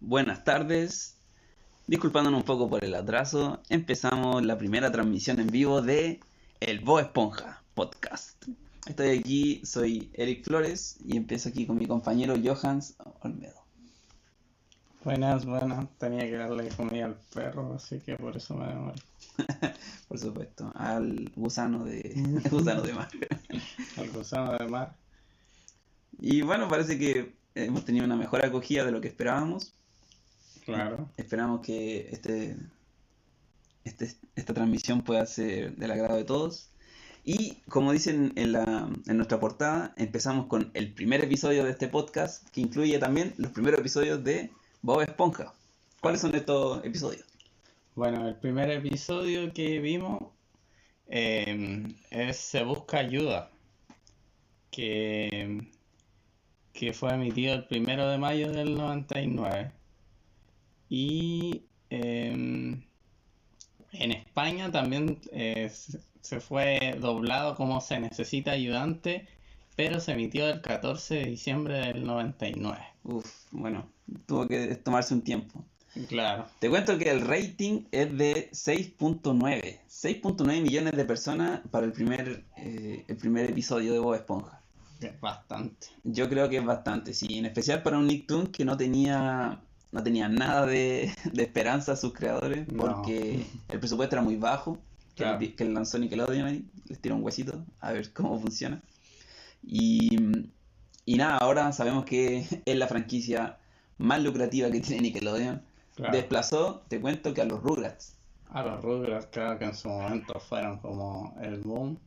buenas tardes. Disculpándonos un poco por el atraso, empezamos la primera transmisión en vivo de El Bo Esponja Podcast. Estoy aquí, soy Eric Flores y empiezo aquí con mi compañero Johans Olmedo. Buenas, buenas. Tenía que darle comida al perro, así que por eso me demoré. por supuesto, al gusano de, gusano de mar. al gusano de mar. Y bueno, parece que hemos tenido una mejor acogida de lo que esperábamos. Claro. Esperamos que este, este, esta transmisión pueda ser del agrado de todos. Y como dicen en, la, en nuestra portada, empezamos con el primer episodio de este podcast, que incluye también los primeros episodios de Bob Esponja. ¿Cuáles son estos episodios? Bueno, el primer episodio que vimos eh, es Se Busca Ayuda, que, que fue emitido el primero de mayo del 99. Y em, en España también eh, se fue doblado como Se Necesita Ayudante, pero se emitió el 14 de diciembre del 99. Uf, bueno, tuvo que tomarse un tiempo. Claro. Te cuento que el rating es de 6.9. 6.9 millones de personas para el primer, eh, el primer episodio de Bob Esponja. Es bastante. Yo creo que es bastante, sí. En especial para un Nicktoon que no tenía, no tenía nada de, esperanza a sus creadores porque el presupuesto era muy bajo. Que, claro. el, que lanzó Nickelodeon ahí. Les tiró un huesito a ver cómo funciona. Y, y nada, ahora sabemos que es la franquicia más lucrativa que tiene Nickelodeon. Desplazó, te cuento que a los Rugrats. A los Rugrats, claro que en su momento fueron como el boom.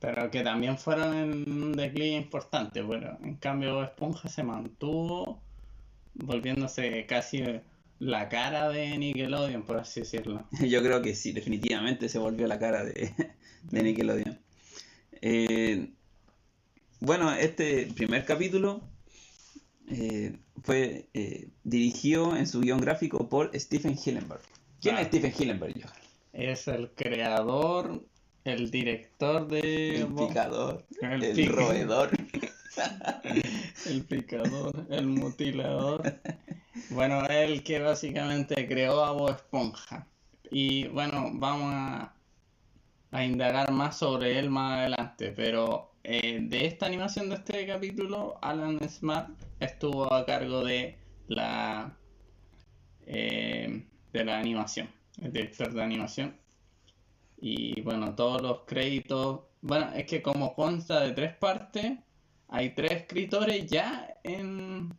Pero que también fueron en un declive importante. Bueno, en cambio Esponja se mantuvo volviéndose casi la cara de Nickelodeon, por así decirlo. Yo creo que sí, definitivamente se volvió la cara de, de Nickelodeon. Eh, bueno, este primer capítulo eh, fue eh, dirigido en su guion gráfico por Stephen Hillenberg. ¿Quién es Stephen Hillenberg, Johan? Es el creador, el director de... El picador, el, roedor. el picador, el mutilador. Bueno, el que básicamente creó a Bob Esponja. Y bueno, vamos a, a indagar más sobre él más adelante, pero eh, de esta animación de este capítulo, Alan Smart estuvo a cargo de la eh, de la animación, el director de animación. Y bueno, todos los créditos. Bueno, es que como consta de tres partes, hay tres escritores ya en,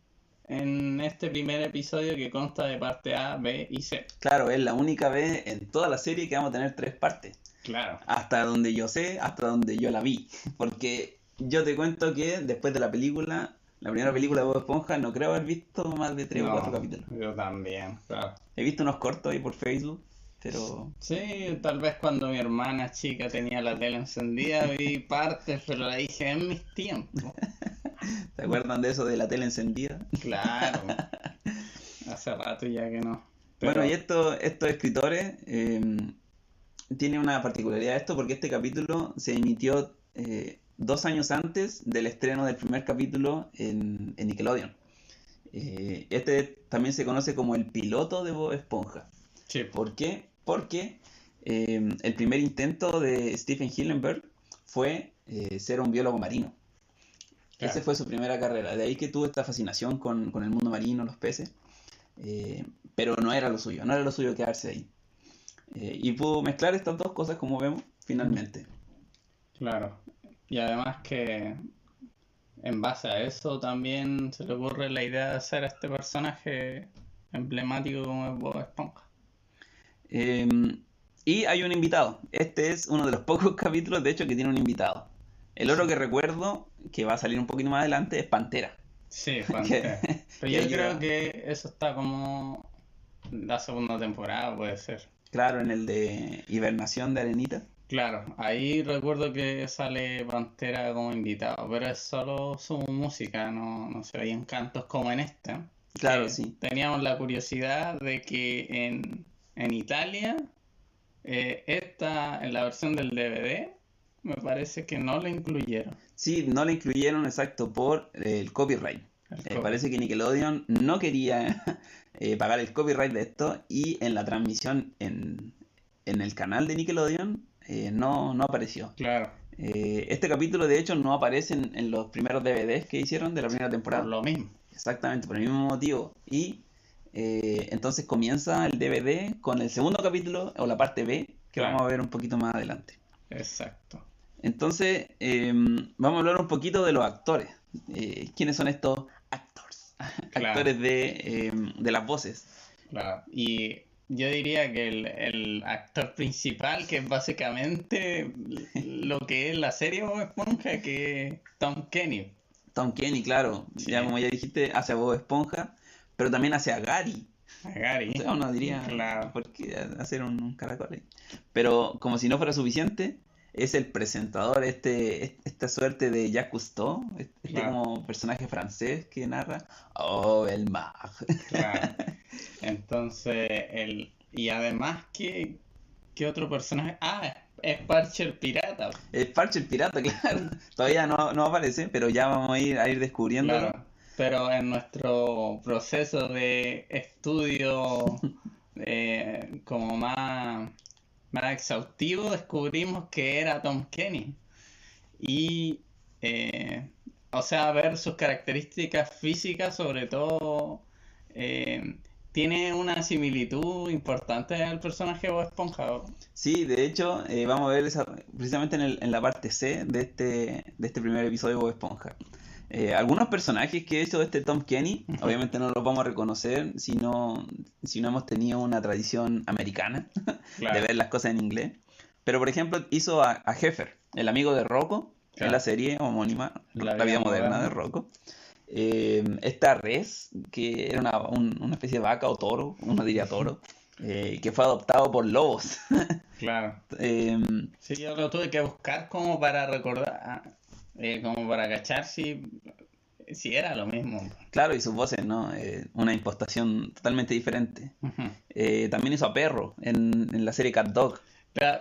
en este primer episodio que consta de parte A, B y C. Claro, es la única vez en toda la serie que vamos a tener tres partes. Claro. Hasta donde yo sé, hasta donde yo la vi. Porque yo te cuento que después de la película, la primera película de Bob Esponja, no creo haber visto más de tres o cuatro capítulos. Yo también, claro. He visto unos cortos ahí por Facebook, pero... Sí, tal vez cuando mi hermana chica tenía la tele encendida vi partes, pero la dije en mis tiempos. ¿Te acuerdan de eso de la tele encendida? Claro. Hace rato ya que no. Bueno, y estos, estos escritores... Eh, tiene una particularidad esto porque este capítulo se emitió eh, dos años antes del estreno del primer capítulo en, Nickelodeon. Eh, este también se conoce como el piloto de Bob Esponja. Sí. ¿Por qué? Porque eh, el primer intento de Stephen Hillenberg fue ser un biólogo marino. Esa fue su primera carrera. De ahí que tuvo esta fascinación con, con el mundo marino, los peces. pero no era lo suyo, no era lo suyo quedarse ahí. Eh, y pudo mezclar estas dos cosas como vemos finalmente. Claro. Y además que en base a eso también se le ocurre la idea de hacer a este personaje emblemático como es Bob Esponja. Em, y hay un invitado. Este es uno de los pocos capítulos, de hecho, que tiene un invitado. El otro que recuerdo, que va a salir un poquito más adelante, es Pantera. Sí, Pantera. Pero yo creo que eso está como la segunda temporada, puede ser. Claro, en el de Hibernación de Arenita. Claro, ahí recuerdo que sale Pantera como invitado, pero es solo su música, no, no se veían cantos como en esta. Claro, sí. Teníamos la curiosidad de que en, en Italia, eh, esta, en la versión del DVD, me parece que no la incluyeron. Sí, no la incluyeron, exacto, por el copyright. Eh, parece que Nickelodeon no quería eh, pagar el copyright de esto y en la transmisión en, el canal de Nickelodeon no, no apareció. Claro. este capítulo de hecho no aparece en, los primeros DVDs que hicieron de la primera temporada. Por lo mismo. Exactamente, por el mismo motivo. Y entonces comienza el DVD con el segundo capítulo o la parte B que vamos a ver un poquito más adelante. Exacto. Entonces, em, vamos a hablar un poquito de los actores. Eh, ¿Quiénes son estos actores? actores de, em, de, las voces. Claro. Y yo diría que el, actor principal, que es básicamente lo que es la serie Bob Esponja, que es Tom Kenny. Tom Kenny, claro. Ya como ya dijiste, hace Bob Esponja, pero también hace a Gary. A Gary. O sea, uno diría, claro. ¿por qué hacer un, un caracol ahí? Pero como si no fuera suficiente, es el presentador, este, esta suerte de Jacques Cousteau, este como personaje francés que narra, oh, el mag. Entonces, el, y además, ¿qué, ¿qué otro personaje? Ah, es Parcher el pirata. Es Parcher el pirata, claro. Todavía no, no, aparece, pero ya vamos a ir, a ir descubriendo. Pero en nuestro proceso de estudio eh, como más más exhaustivo, descubrimos que era Tom Kenny. Y, eh, o sea, ver sus características físicas, sobre todo, eh, tiene una similitud importante al personaje Bob Esponja. Sí, de hecho, eh, vamos a ver esa, precisamente en, en, la parte C de este, de este primer episodio de Bob Esponja. Eh, algunos personajes que he hecho de este Tom Kenny, obviamente no los vamos a reconocer si no, si no hemos tenido una tradición americana de ver las cosas en inglés. Pero por ejemplo hizo a, a Heffer, el amigo de Rocco, en la serie homónima, La, vida, moderna, de Rocco. Eh, esta res, que era una, una, especie de vaca o toro, uno diría toro, eh, que fue adoptado por lobos. claro. sí, yo lo tuve que buscar como para recordar. Eh, como para cachar si, si era lo mismo. Claro, y sus voces, ¿no? Eh, una impostación totalmente diferente. Eh, también hizo a Perro en, en la serie Cat Dog.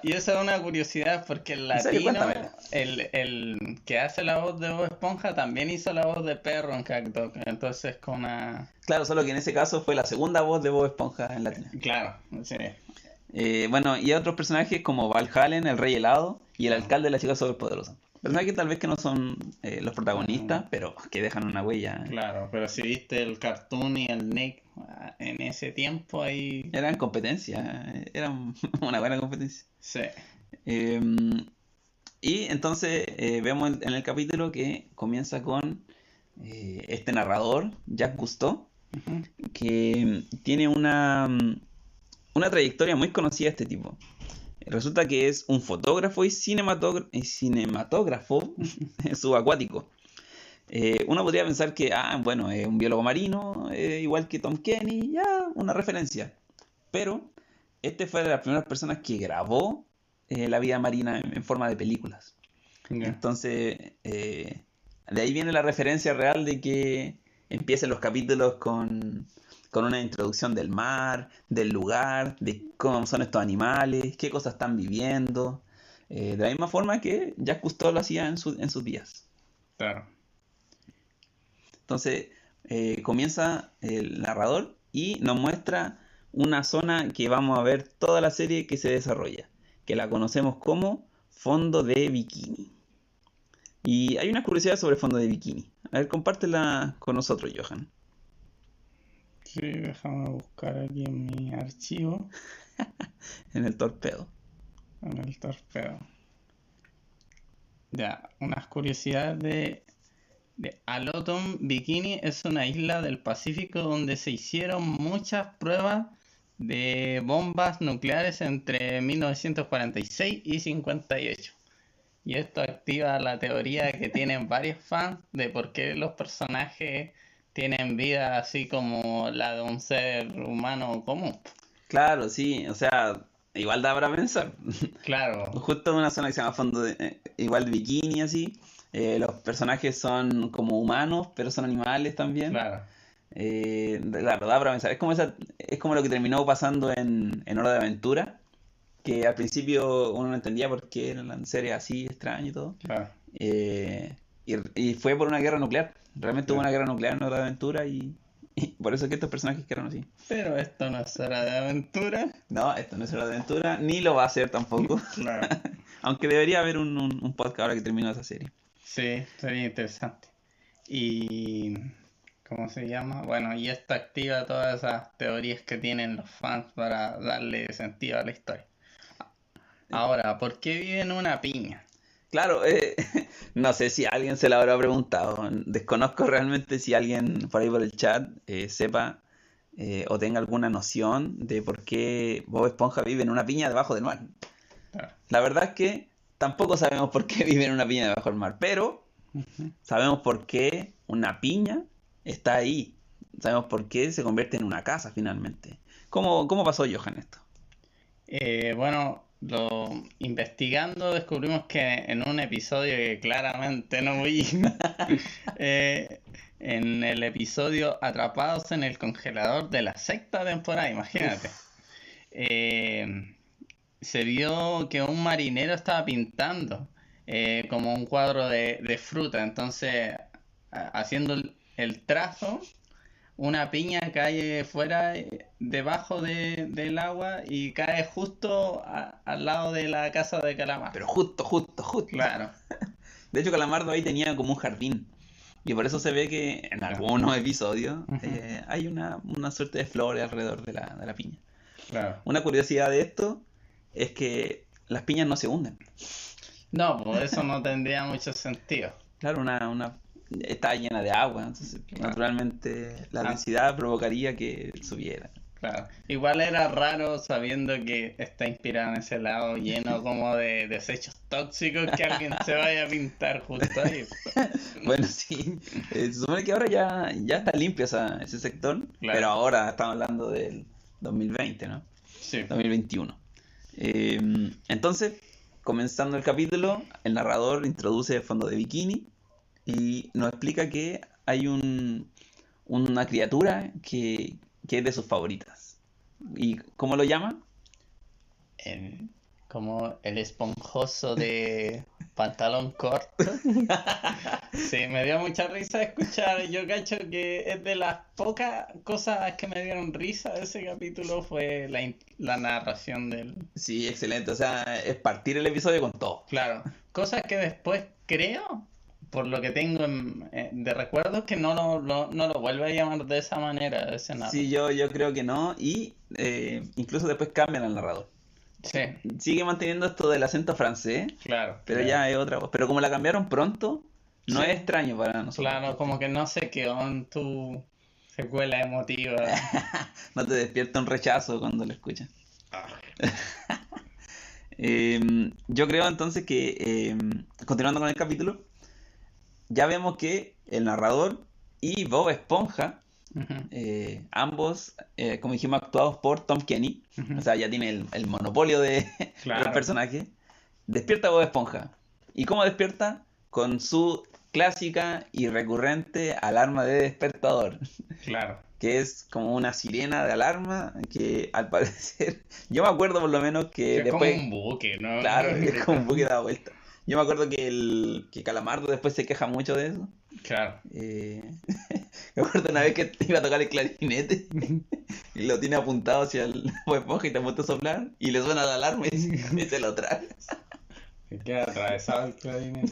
y eso es una curiosidad porque el latino, el, el, que hace la voz de Bob Esponja también hizo la voz de Perro en Cat Dog. Entonces con una... Claro, solo que en ese caso fue la segunda voz de Bob Esponja en latino. Claro, sí. bueno, y otros personajes como Valhalla, el Rey Helado y el alcalde de la chica superpoderosa. Personajes que tal vez que no son eh, los protagonistas, pero que dejan una huella. Claro, pero si viste el cartoon y el Nick ah, en ese tiempo ahí... Eran competencia, eh, eran una buena competencia. Sí. Em, y entonces eh, vemos en el capítulo que comienza con este narrador, Jacques Cousteau, que tiene una, una trayectoria muy conocida este tipo. Resulta que es un fotógrafo y cinematógrafo subacuático. Eh, uno podría pensar que, ah, bueno, es un biólogo marino, igual que Tom Kenny, ya, una referencia. Pero este fue de las primeras personas que grabó eh, la vida marina en, forma de películas. Entonces, eh, de ahí viene la referencia real de que empiecen los capítulos con con una introducción del mar, del lugar, de cómo son estos animales, qué cosas están viviendo. Eh, de la misma forma que Jacques Cousteau lo hacía en, en sus días. Claro. Entonces, eh, comienza el narrador y nos muestra una zona que vamos a ver toda la serie que se desarrolla, que la conocemos como fondo de bikini. Y hay una curiosidad sobre fondo de bikini. A ver, compártela con nosotros, Johan. Sí, déjame buscar aquí en mi archivo. en el torpedo. En el torpedo. Ya, unas curiosidades de, de Alotum Bikini es una isla del Pacífico donde se hicieron muchas pruebas de bombas nucleares entre 1946 y 58. Y esto activa la teoría que tienen varios fans de por qué los personajes tienen vida así como la de un ser humano común. Claro, sí, o sea, igual da para pensar. Claro. Justo en una zona que se llama fondo de, eh, igual bikini así. Eh, los personajes son como humanos, pero son animales también. Claro. Eh, claro, da para pensar. Es como, esa, es como lo que terminó pasando en, en Hora de Aventura, que al principio uno no entendía por qué eran series así extrañas y todo. Claro. Eh, y, fue por una guerra nuclear. Realmente hubo una guerra nuclear en Hora de Aventura y, por eso es que estos personajes quedaron así. Pero esto no es Hora de Aventura. No, esto no es Hora de Aventura, ni lo va a ser tampoco. Claro. Aunque debería haber un, un, podcast ahora que termino esa serie. Sí, sería interesante. Y... ¿Cómo se llama? Bueno, y esto activa todas esas teorías que tienen los fans para darle sentido a la historia. Ahora, ¿por qué vive en una piña? Claro, eh, no sé si alguien se lo habrá preguntado. Desconozco realmente si alguien por ahí por el chat eh, sepa eh, o tenga alguna noción de por qué Bob Esponja vive en una piña debajo del mar. La verdad es que tampoco sabemos por qué vive en una piña debajo del mar, pero sabemos por qué una piña está ahí. Sabemos por qué se convierte en una casa finalmente. ¿Cómo, cómo pasó Johan esto? bueno, lo investigando descubrimos que en un episodio que claramente no vi, eh, en el episodio Atrapados en el congelador de la sexta temporada, imagínate, eh, se vio que un marinero estaba pintando eh, como un cuadro de, fruta, entonces haciendo el trazo una piña cae fuera, eh, debajo del agua y cae justo al lado de la casa de Calamar. Pero justo, justo, justo. Claro. De hecho, Calamardo ahí tenía como un jardín. Y por eso se ve que en algunos episodios eh, hay una, suerte de flores alrededor de la, de la piña. Claro. Una curiosidad de esto es que las piñas no se hunden. No, pues eso no tendría mucho sentido. Claro, una, una está llena de agua, entonces naturalmente la ah. densidad provocaría que subiera. Claro. Igual era raro sabiendo que está inspirado en ese lado lleno como de desechos tóxicos que alguien se vaya a pintar justo ahí. bueno, sí. Eh, se supone que ahora ya, ya está limpio ese sector, pero ahora estamos hablando del 2020, ¿no? Sí. 2021. Em, entonces, comenzando el capítulo, el narrador introduce el fondo de bikini y nos explica que hay un, una criatura que, es de sus favoritas. ¿Y cómo lo llama? como el esponjoso de pantalón corto. sí, me dio mucha risa escuchar. Yo cacho que es de las pocas cosas que me dieron risa de ese capítulo fue la, la narración del... Sí, excelente. O sea, es partir el episodio con todo. Claro. Cosas que después creo por lo que tengo eh, de recuerdos, que no lo, no lo vuelve a llamar de esa manera, de ese Sí, yo, yo creo que no. Y eh, incluso después cambian al narrador. Sí. Sigue manteniendo esto del acento francés. Claro. Pero ya es otra voz. Pero como la cambiaron pronto, no es extraño para nosotros. Claro, como que no sé qué on tu secuela emotiva. no te despierta un rechazo cuando lo escuchas. Ah. Em, yo creo entonces que, em, continuando con el capítulo, ya vemos que el narrador y Bob Esponja, eh, ambos, eh, como dijimos, actuados por Tom Kenny, o sea, ya tiene el, monopolio de, del personaje, despierta Bob Esponja. ¿Y cómo despierta? Con su clásica y recurrente alarma de despertador. Claro. que es como una sirena de alarma que al parecer, yo me acuerdo por lo menos que, es después... como un buque, ¿no? Claro, es como un buque da vuelta. Yo me acuerdo que el que Calamardo después se queja mucho de eso. Claro. Eh, me acuerdo una vez que iba a tocar el clarinete y lo tiene apuntado hacia el Bob y te apunta a soplar y le suena la alarma y, se lo trae. Se queda atravesado el clarinete.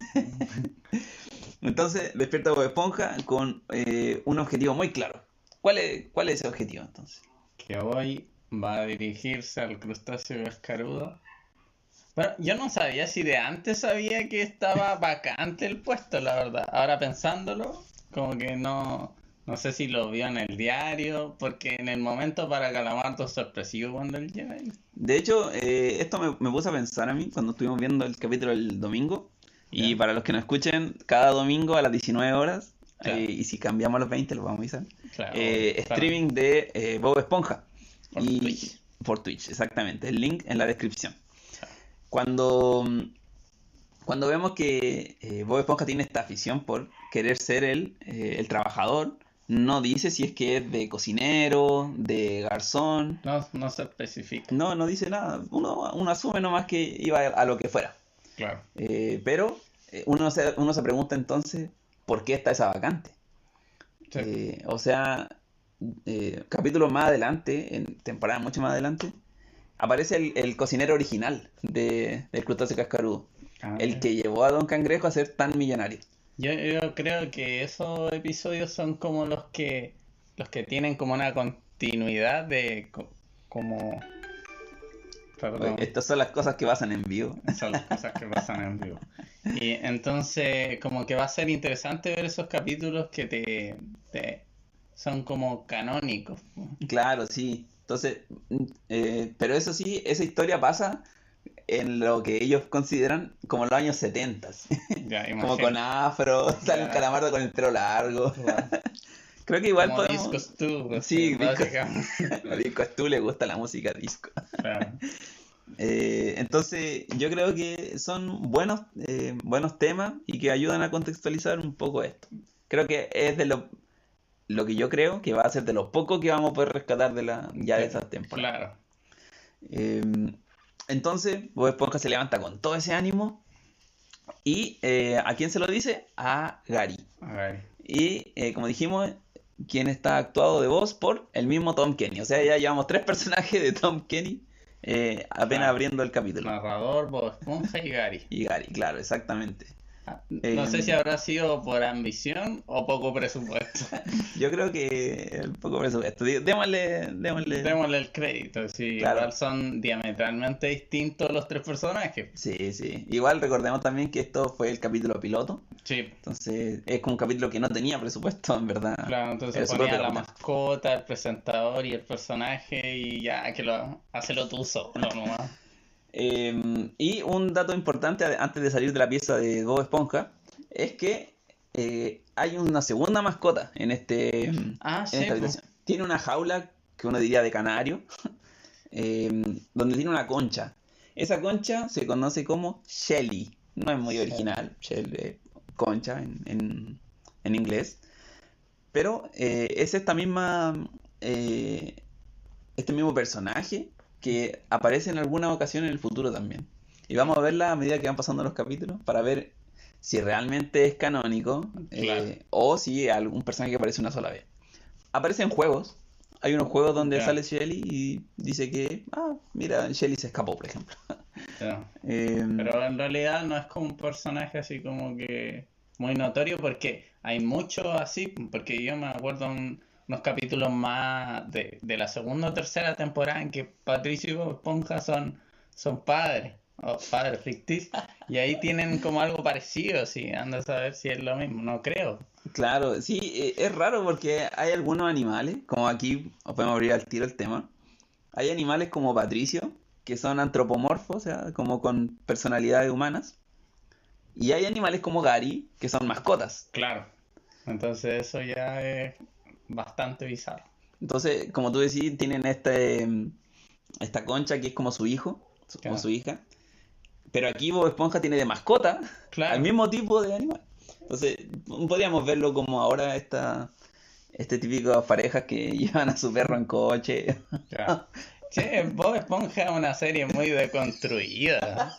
Entonces despierta Bob Esponja con eh, un objetivo muy claro. ¿Cuál es, ¿Cuál es ese objetivo entonces? Que hoy va a dirigirse al crustáceo cascarudo bueno, yo no sabía si de antes sabía que estaba vacante el puesto, la verdad. Ahora pensándolo, como que no, no sé si lo vio en el diario, porque en el momento para Calamardo sorpresivo cuando él llega De hecho, eh, esto me, me puse a pensar a mí cuando estuvimos viendo el capítulo el domingo. Y para los que nos escuchen, cada domingo a las 19 horas, eh, y si cambiamos a los 20, lo vamos a avisar. Eh, streaming de Bob Esponja. Por Twitch. Por Twitch, exactamente. El link en la descripción. Cuando, cuando vemos que eh, Bob Esponja tiene esta afición por querer ser el, eh, el trabajador, no dice si es que es de cocinero, de garzón. No, no se especifica. No, no dice nada. Uno, uno asume nomás que iba a, lo que fuera. Claro. Eh, pero uno se, uno se pregunta entonces, ¿por qué está esa vacante? Eh, o sea, eh, capítulos más adelante, en temporada mucho más adelante, aparece el, cocinero original de, del crustáceo cascarudo. Ah, el que llevó a Don Cangrejo a ser tan millonario. Yo, yo, creo que esos episodios son como los que los que tienen como una continuidad de como estas son las cosas que pasan en vivo. Son las cosas que pasan en vivo. Y entonces, como que va a ser interesante ver esos capítulos que te, son como canónicos. Claro, sí. Entonces, eh, pero eso sí, esa historia pasa en lo que ellos consideran como los años 70. como con afro, sale un calamardo con el pelo largo. Creo que igual como podemos... Disco Stu. Sí, disco, disco Stu le gusta la música disco. Eh, entonces, yo creo que son buenos, eh, buenos temas y que ayudan a contextualizar un poco esto. Creo que es de lo, lo que yo creo que va a ser de lo poco que vamos a poder rescatar de la, ya de esas temporadas. Claro. Eh, entonces, Bob Esponja se levanta con todo ese ánimo. ¿Y a quién se lo dice? A Gary. A Gary. Y como dijimos, quien está actuado de voz por el mismo Tom Kenny. O sea, ya llevamos tres personajes de Tom Kenny eh, apenas abriendo el capítulo. Narrador, Bob Esponja y Gary. Y Gary, claro, exactamente. No sé si habrá sido por ambición o poco presupuesto. Yo creo que poco presupuesto. Démosle, démosle... démosle el crédito. Sí, igual son diametralmente distintos los tres personajes. Sí, sí. Igual recordemos también que esto fue el capítulo piloto. Sí. Entonces es como un capítulo que no tenía presupuesto, en verdad. Claro, entonces ponía la mascota, el presentador y el personaje y ya que lo hace lo tuzo, nomás. Em, y un dato importante antes de salir de la pieza de Bob Esponja es que eh, hay una segunda mascota en este ah, esta habitación. Tiene una jaula que uno diría de canario, em, donde tiene una concha. Esa concha se conoce como Shelly. No es muy original, Shelly, concha en, en, inglés. Pero eh, es esta misma. Eh, este mismo personaje que aparece en alguna ocasión en el futuro también. Y vamos a verla a medida que van pasando los capítulos para ver si realmente es canónico eh, o si algún personaje que aparece una sola vez. Aparece en juegos. Hay unos juegos donde sale Shelly y dice que, ah, mira, Shelly se escapó, por ejemplo. Em, Pero en realidad no es como un personaje así como que muy notorio porque hay muchos así, porque yo me acuerdo un, unos capítulos más de, la segunda o tercera temporada en que Patricio y Esponja son, son padres, o padres ficticios, y ahí tienen como algo parecido, si anda a saber si es lo mismo, no creo. Claro, sí, eh, es raro porque hay algunos animales, como aquí podemos abrir al tiro el tema, hay animales como Patricio, que son antropomorfos, o sea, como con personalidades humanas, y hay animales como Gary, que son mascotas. Claro. Entonces eso ya es bastante bizarro. Entonces, como tú decís, tienen este, esta concha que es como su hijo, como su hija. Pero aquí Bob Esponja tiene de mascota al mismo tipo de animal. Entonces, podríamos verlo como ahora esta, este típico parejas que llevan a su perro en coche. Sí, Bob Esponja es una serie muy deconstruida.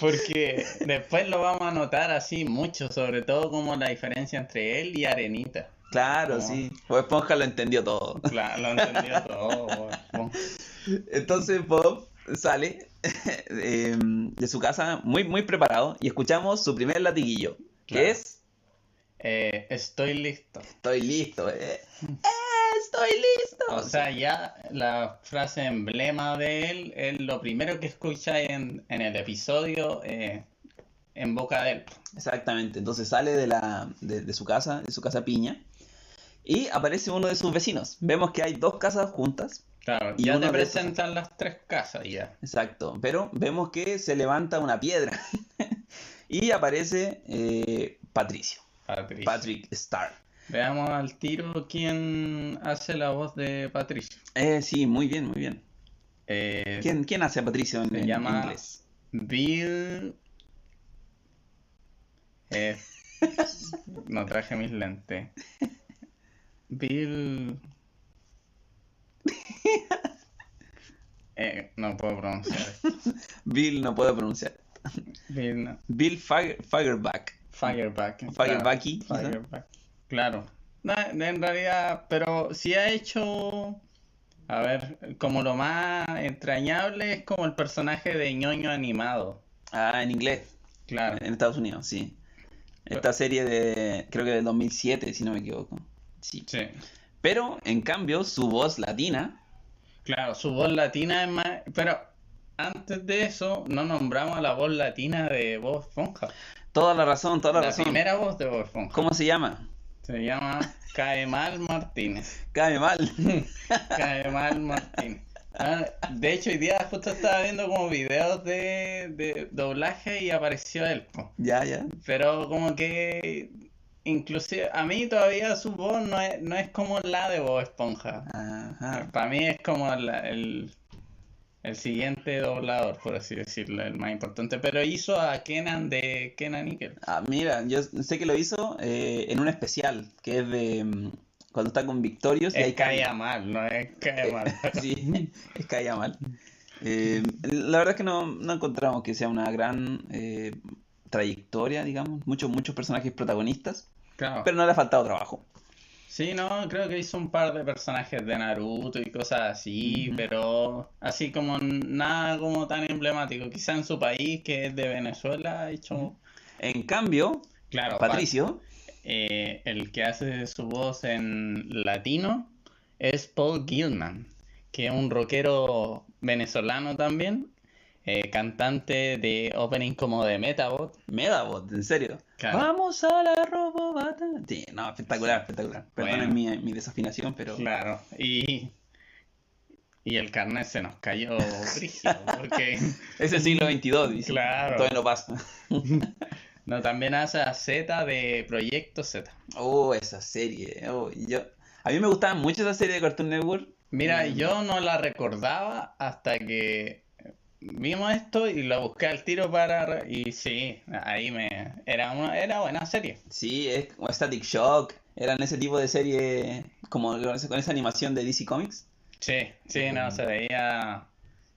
Porque después lo vamos a notar así mucho, sobre todo como la diferencia entre él y Arenita. Claro, sí. Bob Esponja lo entendió todo. Claro, lo entendió todo. Entonces Bob sale em, de su casa muy, muy preparado y escuchamos su primer latiguillo, que es... Eh, estoy listo. Estoy listo. Eh. Estoy listo. O sea, ya la frase emblema de él es lo primero que escucha en, el episodio eh, en boca de él. Exactamente. Entonces sale de, la, de su casa, de su casa piña y aparece uno de sus vecinos. Vemos que hay dos casas juntas. Claro, y ya te presentan las tres casas ya. Exacto, pero vemos que se levanta una piedra y aparece eh, Patricio. Patricio. Patrick Star. Veamos al tiro quién hace la voz de Patricio. Eh, sí, muy bien, muy bien. Eh, ¿Quién, hace a Patricio en, se llama inglés? Bill. Eh, no traje mis lentes. Bill. Eh, no puedo pronunciar. Bill no puedo pronunciar. Bill, Bill Fireback. Fireback. Firebacky. Fireback. Claro. No, en realidad, pero sí ha hecho. A ver, como lo más entrañable es como el personaje de ñoño animado. Ah, en inglés. Claro. En Estados Unidos, sí. Esta serie de, creo que del 2007, si no me equivoco. Sí. Sí. Pero, en cambio, su voz latina. Claro, su voz latina es más. Pero antes de eso, no nombramos a la voz latina de Bob Esponja. Toda la razón, toda la, La razón. primera voz de Bob Esponja. ¿Cómo se llama? Se llama Caemal Martínez. Cae mal. Caemal Martínez. Ah, de hecho, hoy día justo estaba viendo como videos de, de doblaje y apareció él. po. ya, ya. Pero como que inclusive a mí todavía su voz no es, no es como la de Bob Esponja. Ajá. Para mí es como la- el, el siguiente doblador, por así decirlo, el más importante. Pero hizo a Kenan de Kenan Nickel. Ah, mira, yo sé que lo hizo eh, en un especial, que es de mm, cuando está con Victorious Es caía mal, no es caía mal. Sí, es caía mal. Eh, la verdad es que no, no encontramos que sea una gran eh, trayectoria, digamos. Muchos, muchos personajes protagonistas, Claro. pero no le ha faltado trabajo. Sí, no, creo que hizo un par de personajes de Naruto y cosas así, pero así como nada como tan emblemático. Quizá en su país, que es de Venezuela, ha hecho... En cambio, Claro, pa- Patricio, eh, el que hace su voz en latino es Paul Gilman, que es un rockero venezolano también, eh, cantante de opening como de Metabot. Medabot, en serio. Claro. Vamos a la robobata. Sí, no, espectacular, espectacular. Perdonen Bueno. mi, mi desafinación, pero... Claro, y, y el carnet se nos cayó brígido, porque Es el siglo XXII, dice. Claro. Todavía no pasa. no, también hace a Z de Proyecto Z. Oh, esa serie. Oh, yo... A mí me gustaba mucho esa serie de Cartoon Network. Mira, Mm. yo no la recordaba hasta que vimos esto y la busqué al tiro para... Y sí, ahí me... Era, una, era buena serie. Sí, es como Static Shock. Eran ese tipo de serie como con esa animación de DC Comics. Sí, sí, no, se veía...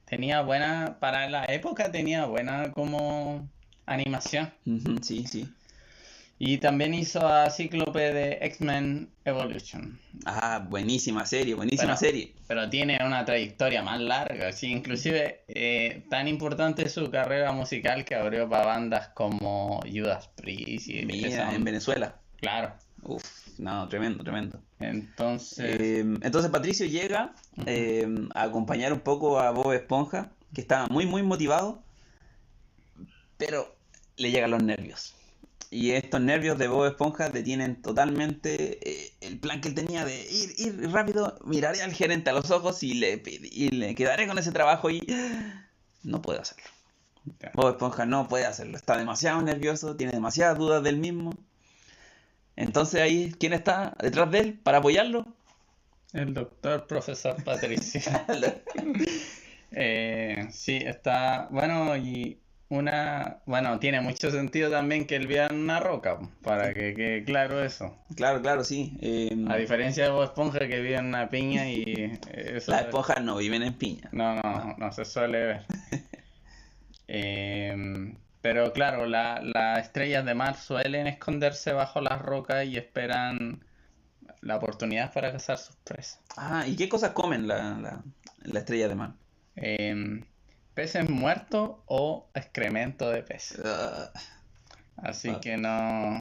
Tenía buena... Para la época tenía buena como animación. Sí, sí. Y también hizo a Cíclope de X-Men Evolution. Ah, buenísima serie, buenísima Bueno, serie. Pero tiene una trayectoria más larga, sí, inclusive eh, tan importante es su carrera musical que abrió para bandas como Judas Priest y Mira, en. Venezuela. Claro, Uf, no, tremendo, tremendo. entonces, Eh, entonces Patricio llega eh, a acompañar un poco a Bob Esponja, que estaba muy, muy motivado, pero le llegan los nervios. Y estos nervios de Bob Esponja detienen totalmente eh, el plan que él tenía de ir, ir rápido, miraré al gerente a los ojos y le, y le quedaré con ese trabajo y no puedo hacerlo. Bob Esponja no puede hacerlo, está demasiado nervioso, tiene demasiadas dudas del mismo. Entonces ahí, ¿quién está detrás de él para apoyarlo? el doctor profesor Patricio. Eh, sí, está, bueno, y una, bueno, tiene mucho sentido también que él en una roca, para que quede claro eso. Claro, claro, sí. Eh, A diferencia de Bob Esponja que vive en una piña y eso... las esponjas no viven en piña. No, no, no se suele ver. Em, pero claro, la- las estrellas de mar suelen esconderse bajo las rocas y esperan la oportunidad para cazar sus presas. Ah, ¿y qué cosas comen la, la, la estrella de mar? Em, peces muertos o excremento de peces. Así Ah. que no...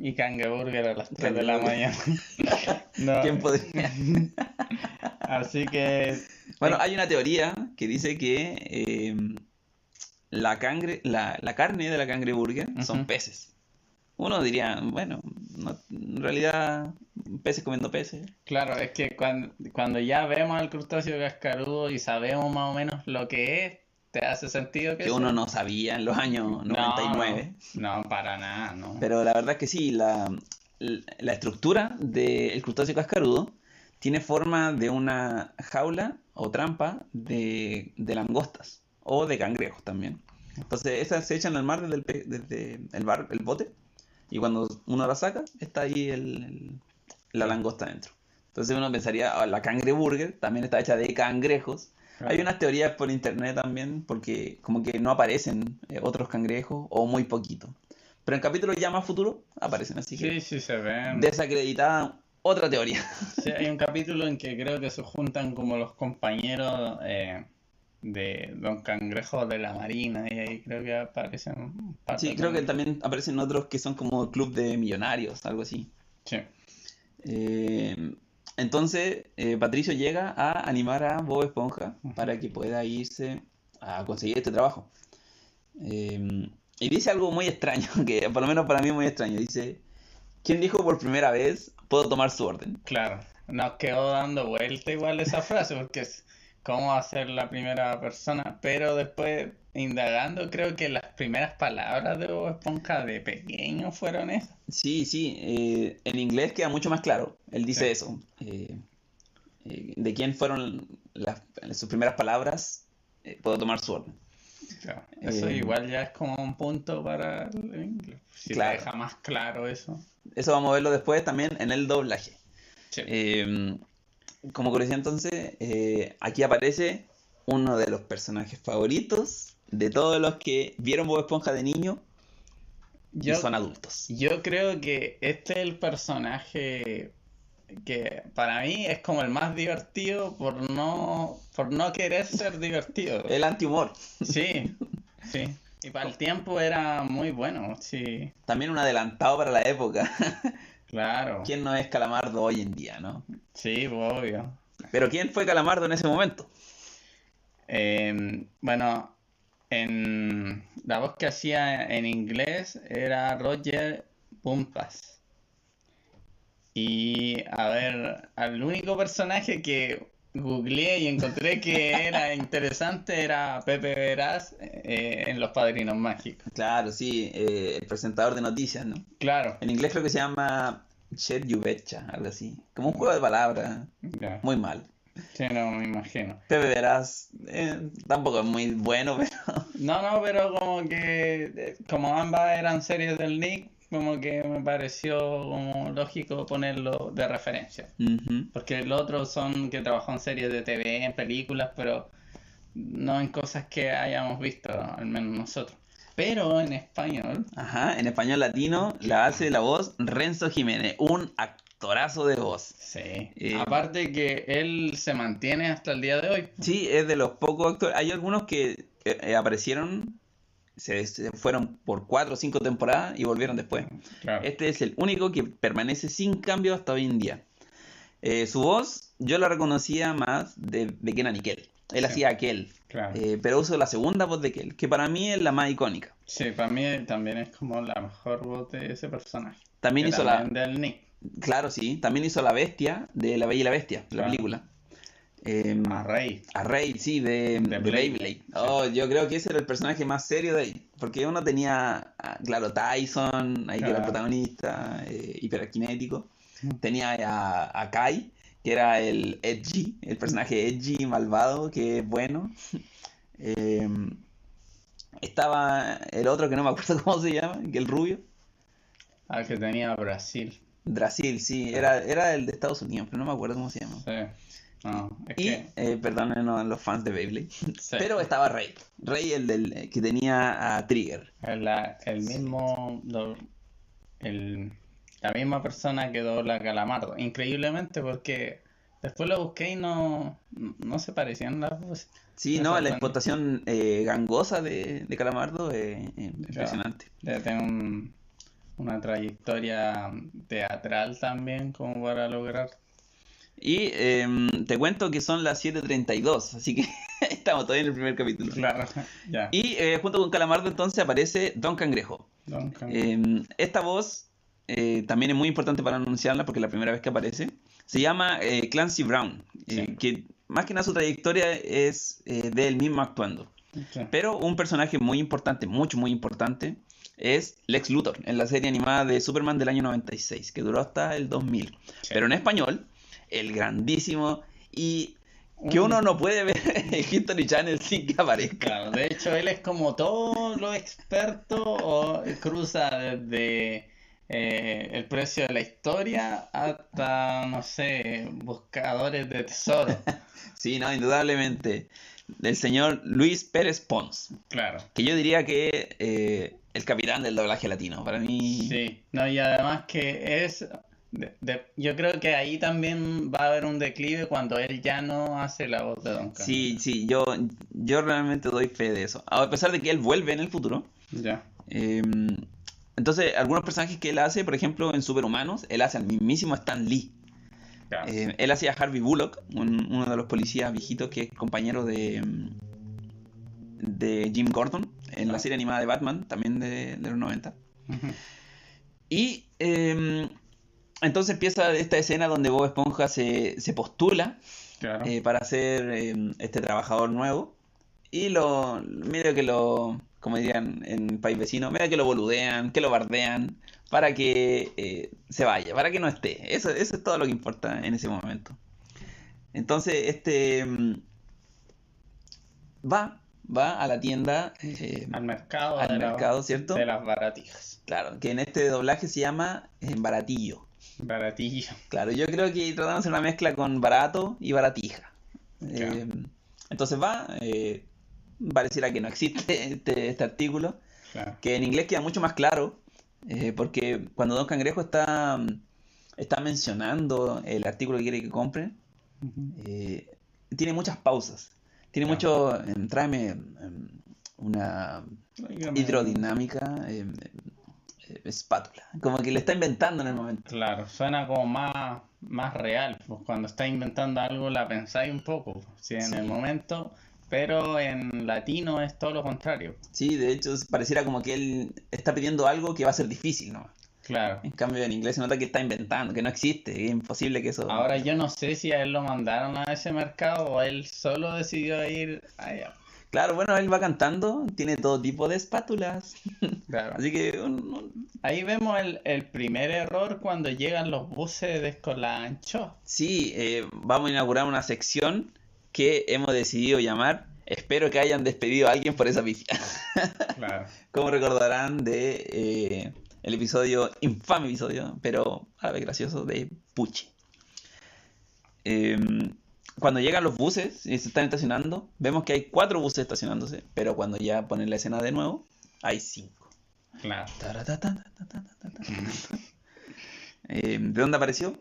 Y cangreburger a las 3 de la mañana. No, ¿Quién podría? Así que... Bueno, hay una teoría que dice que eh, la, cangre, la, la carne de la cangreburger son peces. Uno diría, bueno, no- en realidad, peces comiendo peces. Claro, es que cuando, cuando ya vemos al crustáceo cascarudo y sabemos más o menos lo que es, te hace sentido que Que uno no sabía en los años No, 99. No, no, para nada, no. Pero la verdad es que sí, la, la estructura del crustáceo cascarudo tiene forma de una jaula o trampa de, de langostas o de cangrejos también. Entonces, esas se echan al mar desde el, desde el, bar, el bote y cuando uno la saca, está ahí el- el- la langosta dentro. Entonces uno pensaría, "Ah, la cangreburger también está hecha de cangrejos Hay unas teorías por internet también, porque como que no aparecen eh, otros cangrejos o muy poquito. Pero en capítulos ya más futuros aparecen, así que... Sí, sí se ven. Desacreditada otra teoría. Sí, hay un capítulo en que creo que se juntan como los compañeros eh, de Don Cangrejo de la Marina y ahí creo que aparecen... Sí, creo que también aparecen otros que son como club de millonarios, algo así. Sí. Eh, entonces, eh, Patricio llega a animar a Bob Esponja para que pueda irse a conseguir este trabajo. Eh, y dice algo muy extraño, que por lo menos para mí es muy extraño. Dice, ¿quién dijo por primera vez puedo tomar su orden? Claro, nos quedó dando vuelta igual esa frase, porque es cómo hacer la primera persona, pero después indagando, creo que las primeras palabras de Bob Esponja de pequeño fueron esas. Sí, sí, eh, en inglés queda mucho más claro. Él dice eso. Eh, eh, de quién fueron las, sus primeras palabras, puedo tomar su orden. eso igual ya es como un punto para el inglés. Si claro. deja más claro eso. Eso vamos a verlo después también en el doblaje. Como curiosidad entonces, aquí aparece uno de los personajes favoritos de todos los que vieron Bob Esponja de niño y son adultos. Yo creo que este es el personaje que para mí es como el más divertido por no por no querer ser divertido. El antihumor. Sí, sí. Y para el tiempo era muy bueno, sí. También un adelantado para la época. Claro. ¿Quién no es Calamardo hoy en día, no? Sí, obvio. Pero ¿quién fue Calamardo en ese momento? Eh, bueno, en la voz que hacía en inglés era Roger Pumpas. Y a ver, al único personaje que googleé y encontré que era interesante era Pepe Veraz eh, en Los Padrinos Mágicos. Claro, sí, eh, el presentador de noticias, ¿no? Claro. En inglés creo que se llama Chet Yubecha, algo así. Como un juego de palabras. Muy mal. Sí, no, me imagino. Pepe Verás, eh, tampoco es muy bueno, pero... No, no, pero como que, eh, como ambas eran series del Nick, como que me pareció como lógico ponerlo de referencia. Porque los otros son que trabajó en series de TV, en películas, pero no en cosas que hayamos visto, al menos nosotros. Pero en español. Ajá, en español latino la hace la voz Renzo Jiménez, un actor actorazo de voz. Sí. Eh, Aparte que él se mantiene hasta el día de hoy. Sí, es de los pocos actores. Hay algunos que eh, eh, aparecieron, se, fueron por cuatro o cinco temporadas y volvieron después. Este es el único que permanece sin cambio hasta hoy en día. su voz yo la reconocía más de, de Kenan Kel. Él hacía aquel. Claro. pero uso la segunda voz de Kel, que para mí es la más icónica. Sí, para mí también es como la mejor voz de ese personaje. También hizo la. Del Nick. Claro, sí. También hizo La Bestia, de La Bella y la Bestia, la película. Em, a Rey. A Rey, sí, de, de, Oh, yo creo que ese era el personaje más serio de ahí. Porque uno tenía, claro, Tyson, ahí que era el protagonista, eh, hiperquinético. Tenía a, a, Kai, que era el edgy, el personaje edgy, malvado, que es bueno. Em, estaba el otro que no me acuerdo cómo se llama, que el rubio. Ah, que tenía Brasil. Brasil, sí, era, era el de Estados Unidos, pero no me acuerdo cómo se llama. Sí. Y, que... eh, los fans de Beyblade, pero estaba Rey, Rey el del eh, que tenía a Trigger. el mismo, el, la misma persona que dobla Calamardo, increíblemente porque después lo busqué y no, no se parecían las voces. Sí, no, la explotación eh, gangosa de, de Calamardo es impresionante. tengo un, una trayectoria teatral también como para lograr. Y em, te cuento que son las 7.32, así que estamos todavía en el primer capítulo. Claro, ya. Y eh, junto con Calamardo entonces aparece Don Cangrejo. Don Cangrejo. Em, esta voz eh, también es muy importante para anunciarla porque es la primera vez que aparece. Se llama eh, Clancy Brown, que más que nada su trayectoria es de él mismo actuando. Pero un personaje muy importante, mucho, muy importante, es Lex Luthor, en la serie animada de Superman del año 96, que duró hasta el 2000. Pero en español, el grandísimo y que uno no puede ver el History Channel sin que aparezca. de hecho, él es como todo lo experto o cruza desde eh, el precio de la historia hasta, no sé, buscadores de tesoro. sí, no, indudablemente. Del señor Luis Pérez Pons. Claro. Que yo diría que eh, el capitán del doblaje latino, para mí. Sí, no, y además que es yo creo que ahí también va a haber un declive cuando él ya no hace la voz de Don Sí, sí, yo, yo realmente doy fe de eso. A pesar de que él vuelve en el futuro. Ya. Em, entonces, algunos personajes que él hace, por ejemplo, en Superhumanos, él hace al mismísimo Stan Lee. Eh, él hacía a Harvey Bullock, uno de los policías viejitos que es compañero de, de Jim Gordon en la serie animada de Batman, también de, los 90. Y em, entonces empieza esta escena donde Bob Esponja se, postula eh, para ser em, este trabajador nuevo. Y lo medio que lo, como dirían en el país vecino, medio que lo boludean, que lo bardean, para que eh, se vaya, para que no esté. Eso, eso es todo lo que importa en ese momento. Entonces, este em, va, va a la tienda. Eh, al mercado. Al mercado, ¿cierto? De las baratijas. Claro, que en este doblaje se llama baratillo. Baratillo. Claro, yo creo que tratamos de hacer una mezcla con barato y baratija. Eh, entonces va, eh, pareciera que no existe este, este artículo, que en inglés queda mucho más claro, eh, porque cuando Don Cangrejo está, está mencionando el artículo que quiere que compre, tiene muchas pausas, tiene mucho, tráeme una hidrodinámica, espátula. Como que le está inventando en el momento. Claro, suena como más, más real. Pues cuando está inventando algo la pensáis un poco. Sí, en el momento. Pero en latino es todo lo contrario. Sí, de hecho pareciera como que él está pidiendo algo que va a ser difícil, ¿no? Claro. En cambio en inglés se nota que está inventando, que no existe, es imposible que eso... Ahora yo no sé si a él lo mandaron a ese mercado o él solo decidió ir allá. Claro, bueno, él va cantando, tiene todo tipo de espátulas. Así que. Ahí vemos el, primer error cuando llegan los buses con la ancho. Sí, eh, vamos a inaugurar una sección que hemos decidido llamar. Espero que hayan despedido a alguien por esa pifia. claro. Como recordarán de eh, el episodio, infame episodio, pero a la vez gracioso, de Puchi. Eh, cuando llegan los buses y se están estacionando, vemos que hay cuatro buses estacionándose, pero cuando ya ponen la escena de nuevo, hay cinco. Claro. Eh, ¿De dónde apareció?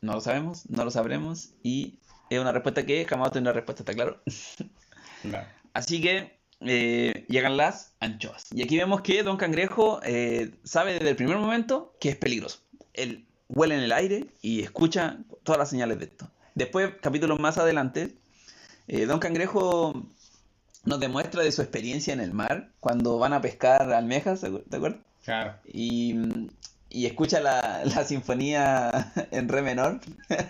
No lo sabemos, no lo sabremos y es una respuesta que jamás tendrá respuesta, ¿está claro? claro. Así que eh, llegan las anchoas. Y aquí vemos que Don Cangrejo eh, sabe desde el primer momento que es peligroso. Él huele en el aire y escucha todas las señales de esto. Después, capítulos más adelante, eh, Don Cangrejo nos demuestra de su experiencia en el mar cuando van a pescar almejas, ¿te acuerdas? Claro. Y, escucha la, sinfonía en re menor.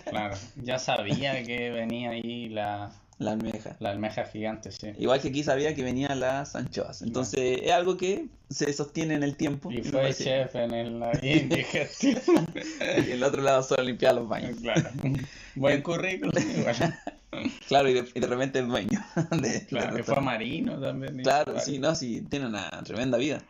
Claro, ya sabía que venía ahí la, la almeja. La almeja gigante, sí. Igual que aquí sabía que venían las anchoas. Entonces es algo que se sostiene en el tiempo. Y fue chef en el, indigestión. y el otro lado solo limpiaba los baños. Claro. Buen currículum Claro, y de, repente es dueño. claro, que fue marino también. Claro, sí, no, sí, tiene una tremenda vida.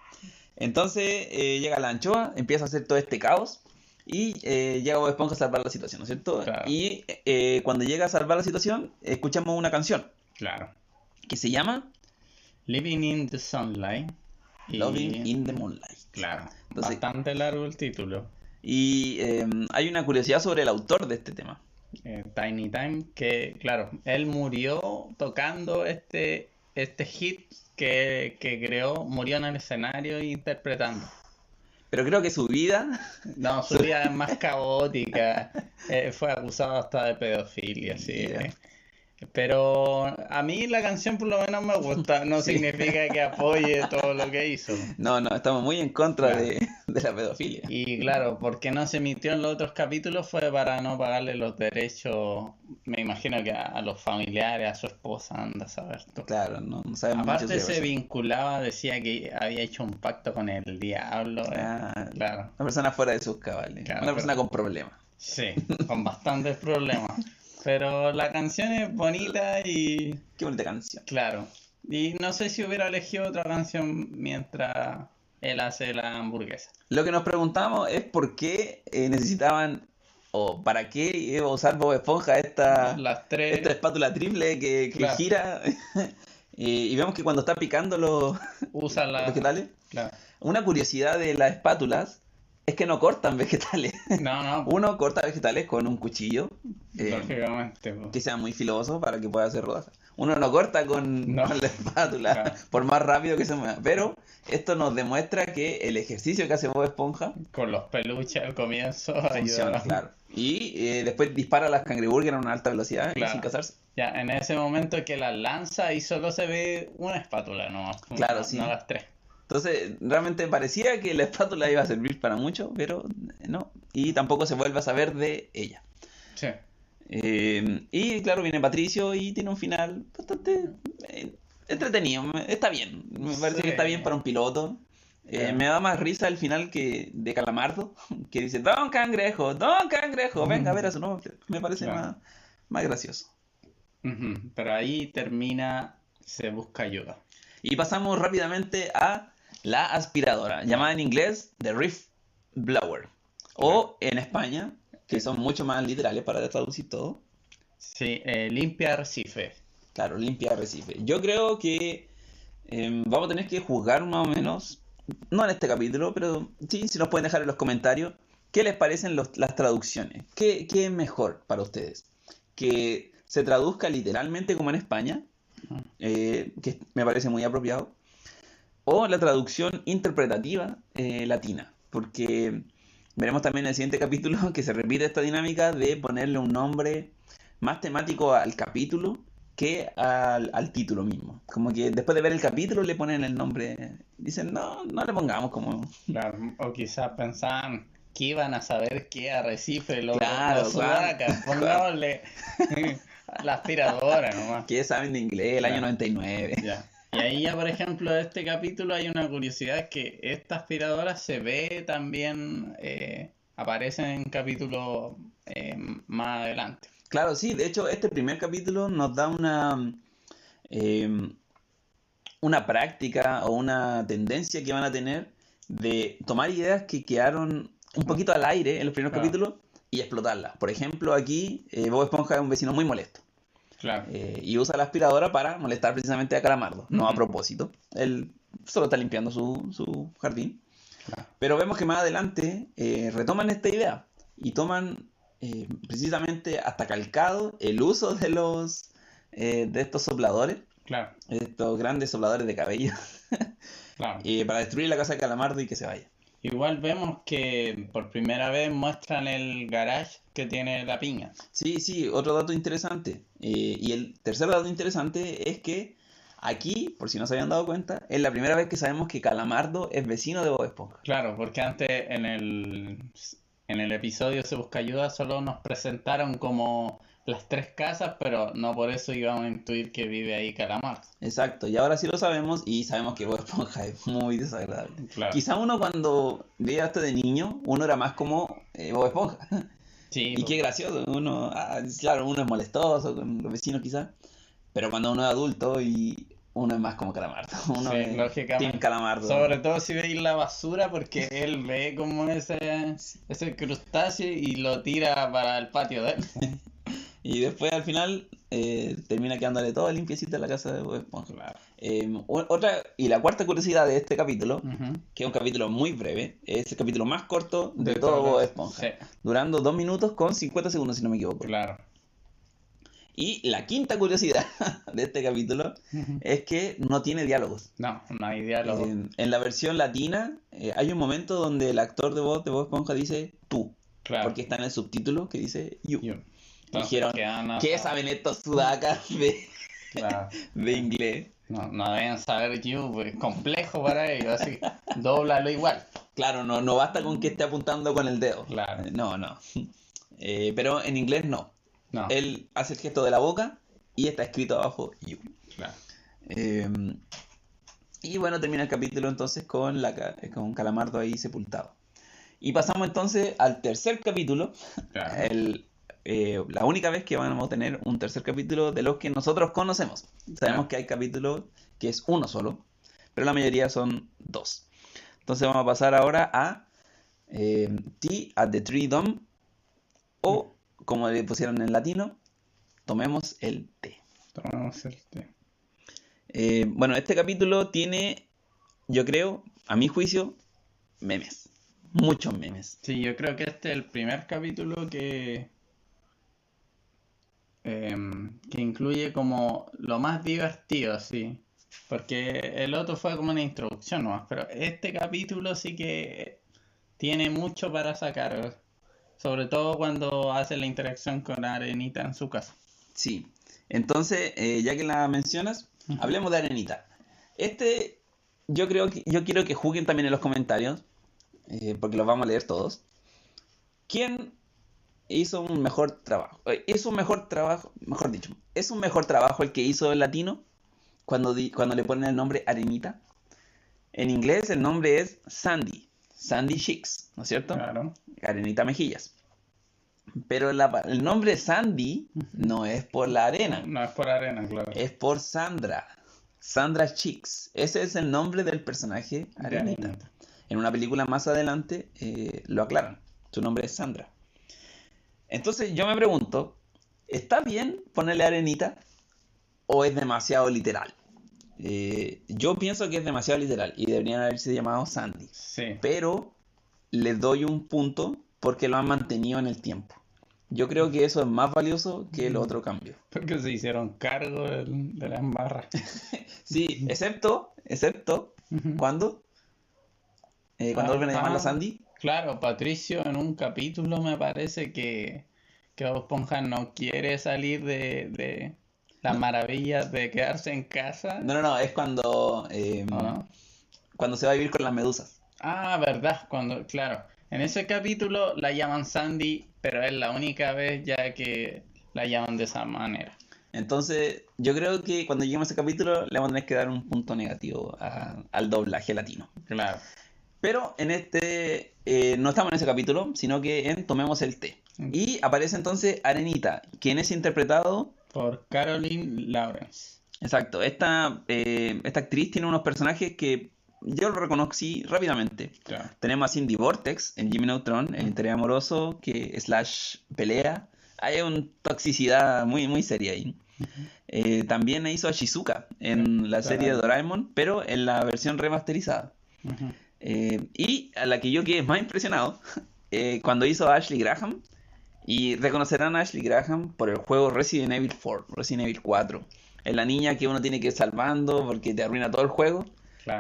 Entonces eh, llega la anchoa, empieza a hacer todo este caos y eh, llega Bob Esponja a salvar la situación, ¿no es cierto? Y eh, cuando llega a salvar la situación, escuchamos una canción. Claro. Que se llama Living in the Sunlight. Living in the Moonlight. Claro. Bastante largo el título. Y em, hay una curiosidad sobre el autor de este tema. Eh, Tiny Time, que claro, él murió tocando este, este hit que, que creó, murió en el escenario interpretando. Pero creo que su vida. No, su vida es más caótica. Eh, fue acusado hasta de pedofilia, sí. Pero a mí la canción por lo menos me gusta, no significa que apoye todo lo que hizo. No, no, estamos muy en contra de, la pedofilia. Y claro, porque no se emitió en los otros capítulos fue para no pagarle los derechos, me imagino que a, los familiares, a su esposa, anda a saber. Claro, no, sabemos Aparte se vinculaba, decía que había hecho un pacto con el diablo. Eh, claro. Una persona fuera de sus cabales, una persona con problemas. Sí, con bastantes problemas. Pero la canción es bonita y. Qué bonita canción. Claro. Y no sé si hubiera elegido otra canción mientras él hace la hamburguesa. Lo que nos preguntamos es por qué eh, necesitaban o para qué iba a usar Bob Esponja esta, Las tres. esta espátula triple que, que Claro. gira. y, y vemos que cuando está picando los Usa la. vegetales, Claro. una curiosidad de las espátulas es que no cortan vegetales. No, no, Uno corta vegetales con un cuchillo eh, lógicamente. que sea muy filoso para que pueda hacer rodajas. Uno no corta con, No. con la espátula, Claro. por más rápido que se mueva. Pero esto nos demuestra que el ejercicio que hace Bob Esponja Con los peluches al comienzo funciona, ayuda. claro. Y eh, después dispara las cangreburger a una alta velocidad y Claro. sin casarse. Ya, en ese momento que las lanza y solo se ve una espátula, no, Claro, no, sí. no las tres. Entonces, realmente parecía que la espátula iba a servir para mucho, pero no. Y tampoco se vuelve a saber de ella. Sí. Eh, y claro, viene Patricio y tiene un final bastante eh, entretenido. Está bien. Me parece Sí. que está bien para un piloto. Eh, me da más risa el final que de Calamardo, que dice, Don Cangrejo, Don Cangrejo, venga a ver a su nombre. Me parece Claro. más, más gracioso. Pero ahí termina, se busca ayuda. Y pasamos rápidamente a la aspiradora, llamada en inglés The Reef Blower. O en España, que son mucho más literales para traducir todo. Sí, eh, limpia arrecife. Claro, limpia arrecife. Yo creo que em, vamos a tener que juzgar más o menos, no en este capítulo, pero sí, si nos pueden dejar en los comentarios, ¿qué les parecen los- las traducciones? ¿Qué, qué es mejor para ustedes? ¿Que se traduzca literalmente como en España? Eh, que me parece muy apropiado. O la traducción interpretativa eh, latina, porque veremos también en el siguiente capítulo que se repite esta dinámica de ponerle un nombre más temático al capítulo que al, al título mismo. Como que después de ver el capítulo le ponen el nombre, dicen, no, no le pongamos como... Claro, o quizás pensaban que iban a saber qué arrecife, los, Claro, los sudacas. Pongámosle la aspiradora nomás. que saben de inglés el año Claro. 99? Ya. Y ahí ya, por ejemplo, de este capítulo hay una curiosidad que esta aspiradora se ve también, eh, aparece en capítulos eh, más adelante. Claro, sí, de hecho este primer capítulo nos da una, eh, una práctica o una tendencia que van a tener de tomar ideas que quedaron un poquito al aire en los primeros Claro. capítulos y explotarlas. Por ejemplo, aquí eh, Bob Esponja es un vecino muy molesto Claro. eh, y usa la aspiradora para molestar precisamente a Calamardo, no a propósito. Él solo está limpiando su, su jardín. Claro. Pero vemos que más adelante eh, retoman esta idea y toman eh, precisamente hasta calcado el uso de los de estos sopladores, Claro, estos grandes sopladores de cabello, claro. para destruir la casa de Calamardo y que se vaya. Igual vemos que por primera vez muestran el garage que tiene la piña. Sí, sí, otro dato interesante. eh, y el tercer dato interesante es que aquí, por si no se habían dado cuenta, es la primera vez que sabemos que Calamardo es vecino de Bob Esponja. Claro, porque antes en el, en el episodio Se Busca Ayuda solo nos presentaron como las tres casas, pero no por eso íbamos a intuir que vive ahí Calamardo. Exacto, y ahora sí lo sabemos y sabemos que Bob Esponja es muy desagradable. Claro. Quizá uno cuando veía esto de niño, uno era más como eh, Bob Esponja. Sí, Y qué gracioso, uno, ah, claro, uno es molestoso con los vecinos quizás, pero cuando uno es adulto y uno es más como Calamardo, uno Sí, es lógicamente. Calamardo. Sobre todo si veis la basura, porque él ve como ese, ese crustáceo y lo tira para el patio de él. Y después al final eh, termina quedándole todo limpiecito en la casa de Bob Esponja. Claro. Eh, o- otra, y la cuarta curiosidad de este capítulo, que es un capítulo muy breve, es el capítulo más corto de, De todo. Bob Esponja, Sí, durando 2 minutos con 50 segundos si no me equivoco. claro. Y la quinta curiosidad de este capítulo es que no tiene diálogos. No, no hay diálogo. En, en la versión latina eh, hay un momento donde el actor de voz de Bob Esponja dice tú, Claro. porque está en el subtítulo que dice you. Yo. Dijeron, quedan ¿Qué hasta- saben estos sudacas de, Claro. de inglés? No, no deben saber you, es complejo para ellos, así que dóblalo igual. Claro, no, no basta con que esté apuntando con el dedo. Claro. Eh, No, no. Eh, pero en inglés no. No, Él hace el gesto de la boca y está escrito abajo you. claro. Eh, y bueno, termina el capítulo entonces con, la, ca- con Calamardo ahí sepultado. Y pasamos entonces al tercer capítulo, claro. el, eh, la única vez que vamos a tener un tercer capítulo de los que nosotros conocemos. Sabemos que hay capítulos que es uno solo, pero la mayoría son dos. Entonces vamos a pasar ahora a eh, Tea at the Tree Dome o, como le pusieron en latino, tomemos el té. Tomemos el té. Eh, bueno, este capítulo tiene, yo creo, a mi juicio, memes. Muchos memes. Sí, yo creo que este es el primer capítulo que, em, que incluye como lo más divertido, sí. Porque el otro fue como una introducción nomás, pero este capítulo sí que tiene mucho para sacar. Sobre todo cuando hace la interacción con Arenita en su casa. Sí. Entonces, eh, ya que la mencionas, hablemos de Arenita. Este, yo creo que, yo quiero que juzguen también en los comentarios, eh, porque los vamos a leer todos. ¿Quién hizo un mejor trabajo? Eh, hizo un mejor trabajo, mejor dicho, ¿es un mejor trabajo el que hizo el latino cuando, cuando le ponen el nombre Arenita? En inglés el nombre es Sandy, Sandy Chicks, ¿no es cierto? Claro. Arenita Mejillas. Pero el nombre Sandy no es por la arena. No es por arena, claro. Es por Sandra. Sandra Chicks. Ese es el nombre del personaje Arenita. En una película más adelante eh, lo aclaran. Su nombre es Sandra. Entonces yo me pregunto, ¿está bien ponerle Arenita o es demasiado literal? Eh, yo pienso que es demasiado literal y deberían haberse llamado Sandy. Sí. Pero le doy un punto porque lo han mantenido en el tiempo. Yo creo que eso es más valioso que el otro cambio. Porque se hicieron cargo de, de la embarra. sí, excepto, excepto, ¿cuándo? Eh, cuando vuelven a llamarla Sandy. Claro, Patricio en un capítulo me parece que, que Bob Esponja no quiere salir de, de las maravillas de quedarse en casa. No, no, no, es cuando, eh, cuando se va a vivir con las medusas. Ah, verdad, cuando, claro. En ese capítulo la llaman Sandy, pero es la única vez ya que la llaman de esa manera. Entonces, yo creo que cuando lleguemos a ese capítulo le vamos a tener que dar un punto negativo al doblaje latino. Claro. Pero en este, eh, no estamos en ese capítulo, sino que en Tomemos el té. Y aparece entonces Arenita, quien es interpretado por Caroline Lawrence. Exacto, esta, eh, esta actriz tiene unos personajes que yo lo reconocí rápidamente. Tenemos a Cindy Vortex en Jimmy Neutron, el interés amoroso que slash pelea. Hay una toxicidad muy, muy seria ahí. Eh, también hizo a Shizuka en la serie de Doraemon, pero en la versión remasterizada. Eh, y a la que yo quedé más impresionado, eh, cuando hizo a Ashley Graham, y reconocerán a Ashley Graham por el juego Resident Evil 4, Resident Evil 4. Es la niña que uno tiene que ir salvando porque te arruina todo el juego.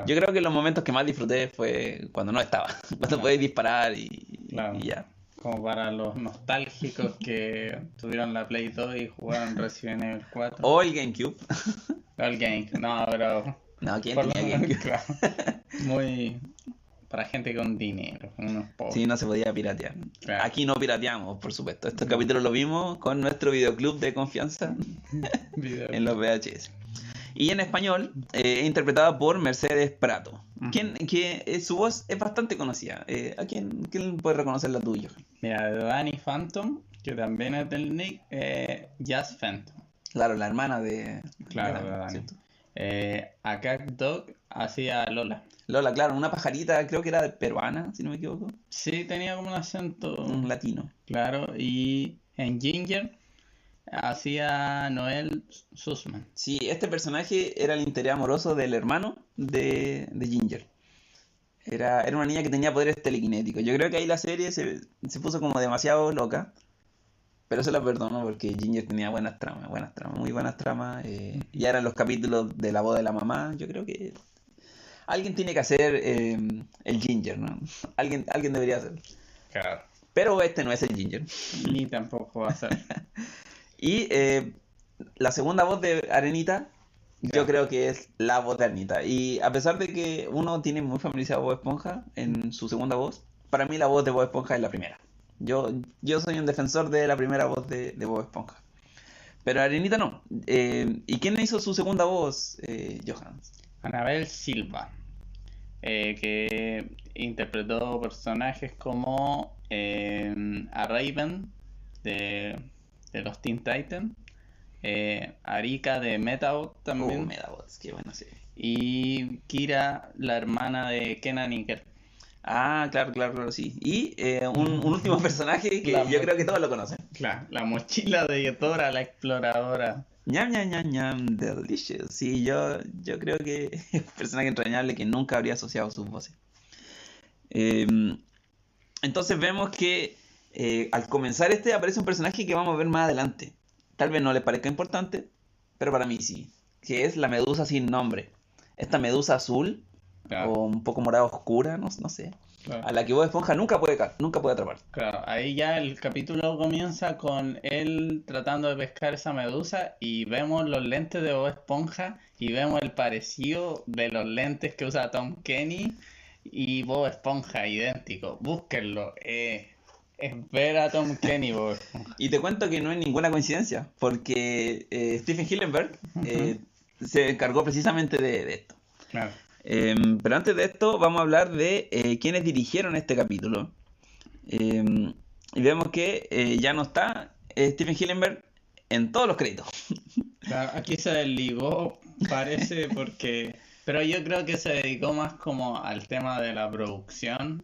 Yo creo que los momentos que más disfruté fue cuando no estaba, cuando podéis disparar y, ya. Como para los nostálgicos que tuvieron la Play 2 y jugaron Resident Evil 4. O el GameCube. O el GameCube, no, pero... No, ¿quién tenía GameCube? Muy para gente con dinero, unos pobres. Sí, no se podía piratear. Aquí no pirateamos, por supuesto. Estos capítulos lo vimos con nuestro videoclub de confianza en los VHS. Y en español, eh, interpretada por Mercedes Prato. quien, que eh, su voz es bastante conocida. Eh, ¿A quién, quién, puede reconocer la tuya? Mira, de Danny Phantom, que también es del Nick, Jazz Phantom. Claro, la hermana de. Claro, de, Danny. Eh, a Cat Dog hacía Lola. Lola, claro, una pajarita, creo que era peruana, si no me equivoco. Sí, tenía como un acento. Un latino. Claro, y en Ginger hacía Noel Sussman. Sí, este personaje era el interés amoroso del hermano de, Ginger. Era, era, una niña que tenía poderes telequinéticos. Yo creo que ahí la serie se, puso como demasiado loca. Pero se la perdono porque Ginger tenía buenas tramas, buenas tramas, muy buenas tramas. Eh, y eran los capítulos de la boda de la mamá. Yo creo que alguien tiene que hacer eh, el Ginger, ¿no? Alguien, alguien debería hacerlo. Claro. Pero este no es el Ginger. Ni tampoco va a ser. Y eh, la segunda voz de Arenita, yo creo que es la voz de Arenita. Y a pesar de que uno tiene muy familiarizado a Bob Esponja en su segunda voz, para mí la voz de Bob Esponja es la primera. Yo, yo soy un defensor de la primera voz de, de Bob Esponja. Pero Arenita no. Eh, ¿Y quién hizo su segunda voz, eh, Johans? Anabel Silva, que interpretó personajes como a Raven de de los Teen Titans. Eh, Arika de Metabot también. Uh, Metabot, qué bueno, sí. Y Kira, la hermana de Kenan y Ah, claro, claro, claro, sí. Y eh, un, un, último personaje que yo creo que todos lo conocen. Claro, la mochila de Dora, la exploradora. Ñam, ñam, ñam, ñam, delicious. Sí, yo, yo creo que es un personaje entrañable que nunca habría asociado sus voces. Em, entonces vemos que eh, al comenzar este aparece un personaje que vamos a ver más adelante. Tal vez no le parezca importante, pero para mí sí. Que es la medusa sin nombre. Esta medusa azul o un poco morada oscura, no, no sé. A la que Bob Esponja nunca puede, nunca puede atrapar. Claro, ahí ya el capítulo comienza con él tratando de pescar esa medusa y vemos los lentes de Bob Esponja y vemos el parecido de los lentes que usa Tom Kenny y Bob Esponja idéntico. Búsquenlo. Eh, es ver a Tom Kenny, Bob Esponja. Y te cuento que no es ninguna coincidencia, porque eh, Stephen Hillenberg eh, se encargó precisamente de, esto. Claro. Em, pero antes de esto, vamos a hablar de eh, quienes dirigieron este capítulo. Em, y vemos que ya no está Stephen Hillenberg en todos los créditos. aquí se desligó, parece, porque pero yo creo que se dedicó más como al tema de la producción,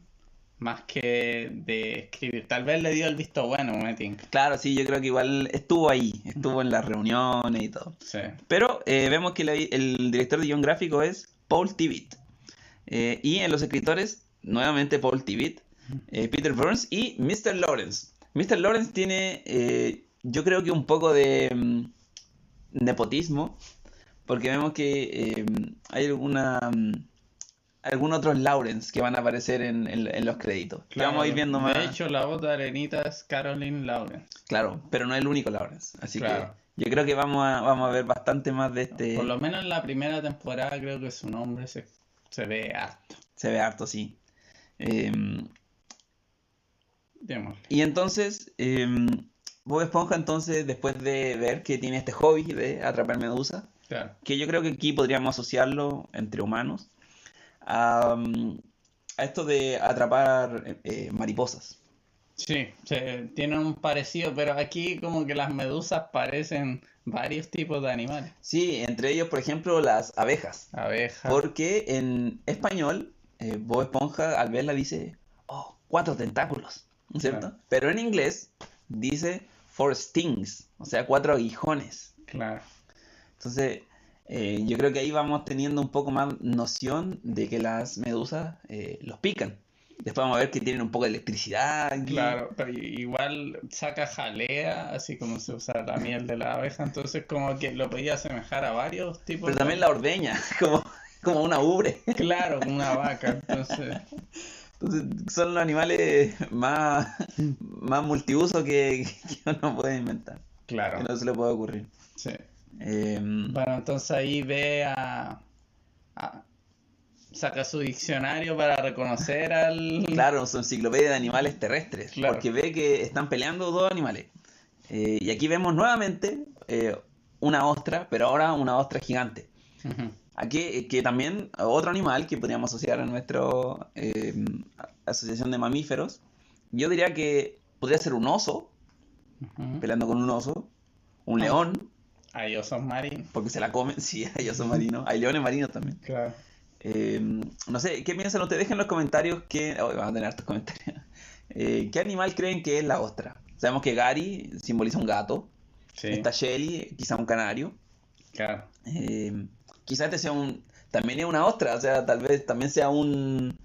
más que de escribir. Tal vez le dio el visto bueno, me Claro, sí, yo creo que igual estuvo ahí, estuvo en las reuniones y todo. Sí. Pero eh, vemos que el director de guion gráfico es Paul Tibbett. Eh, y en los escritores, nuevamente Paul Tibbett, eh, Peter Burns y Mr. Lawrence. Mr. Lawrence tiene, yo creo que un poco de mm, nepotismo porque vemos que eh, hay alguna mm, algunos otros Lawrence que van a aparecer en, los créditos. vamos a ir viendo más. De hecho, la voz de Arenita es Caroline Lawrence. Claro, pero no es el único Lawrence. Así que yo creo que vamos a, vamos a ver bastante más de este. Por lo menos en la primera temporada creo que su nombre se, ve harto. Se ve harto, sí. Eh, y entonces, eh, Bob Esponja, entonces, después de ver que tiene este hobby de atrapar medusa, que yo creo que aquí podríamos asociarlo entre humanos a, esto de atrapar eh, mariposas. Sí, tienen un parecido, pero aquí como que las medusas parecen varios tipos de animales. Sí, entre ellos, por ejemplo, las abejas. Abejas. Porque en español, eh, Bob Esponja al verla dice, oh, cuatro tentáculos, ¿cierto? Pero en inglés dice four stings, o sea, cuatro aguijones. Claro. Entonces, eh, yo creo que ahí vamos teniendo un poco más noción de que las medusas eh, los pican. Después vamos a ver que tienen un poco de electricidad. Claro, pero igual saca jalea, así como se usa la miel de la abeja, entonces como que lo podía asemejar a varios tipos. Pero también la ordeña, como, como una ubre. Claro, como una vaca, entonces... Entonces son los animales más, más multiuso que, que uno puede inventar. Claro. Que no se le puede ocurrir. Sí. Em, bueno, entonces ahí ve a, saca su diccionario para reconocer al... Claro, su enciclopedia de animales terrestres, porque ve que están peleando dos animales. Eh, y aquí vemos nuevamente eh, una ostra, pero ahora una ostra gigante. Aquí, que también otro animal que podríamos asociar a nuestra asociación de mamíferos, yo diría que podría ser un oso, peleando con un oso, un ah. león, hay osos marinos. Porque se la comen, sí, hay osos marinos. Hay leones marinos también. Claro. Em, no sé, ¿qué piensan ustedes? Dejen en los comentarios que... Oh, vamos a tener hartos comentarios. Eh, ¿Qué animal creen que es la ostra? Sabemos que Gary simboliza un gato. Sí. Está Shelly, quizá un canario. Claro. Eh, quizá este sea un... También es una ostra, o sea, tal vez también sea un...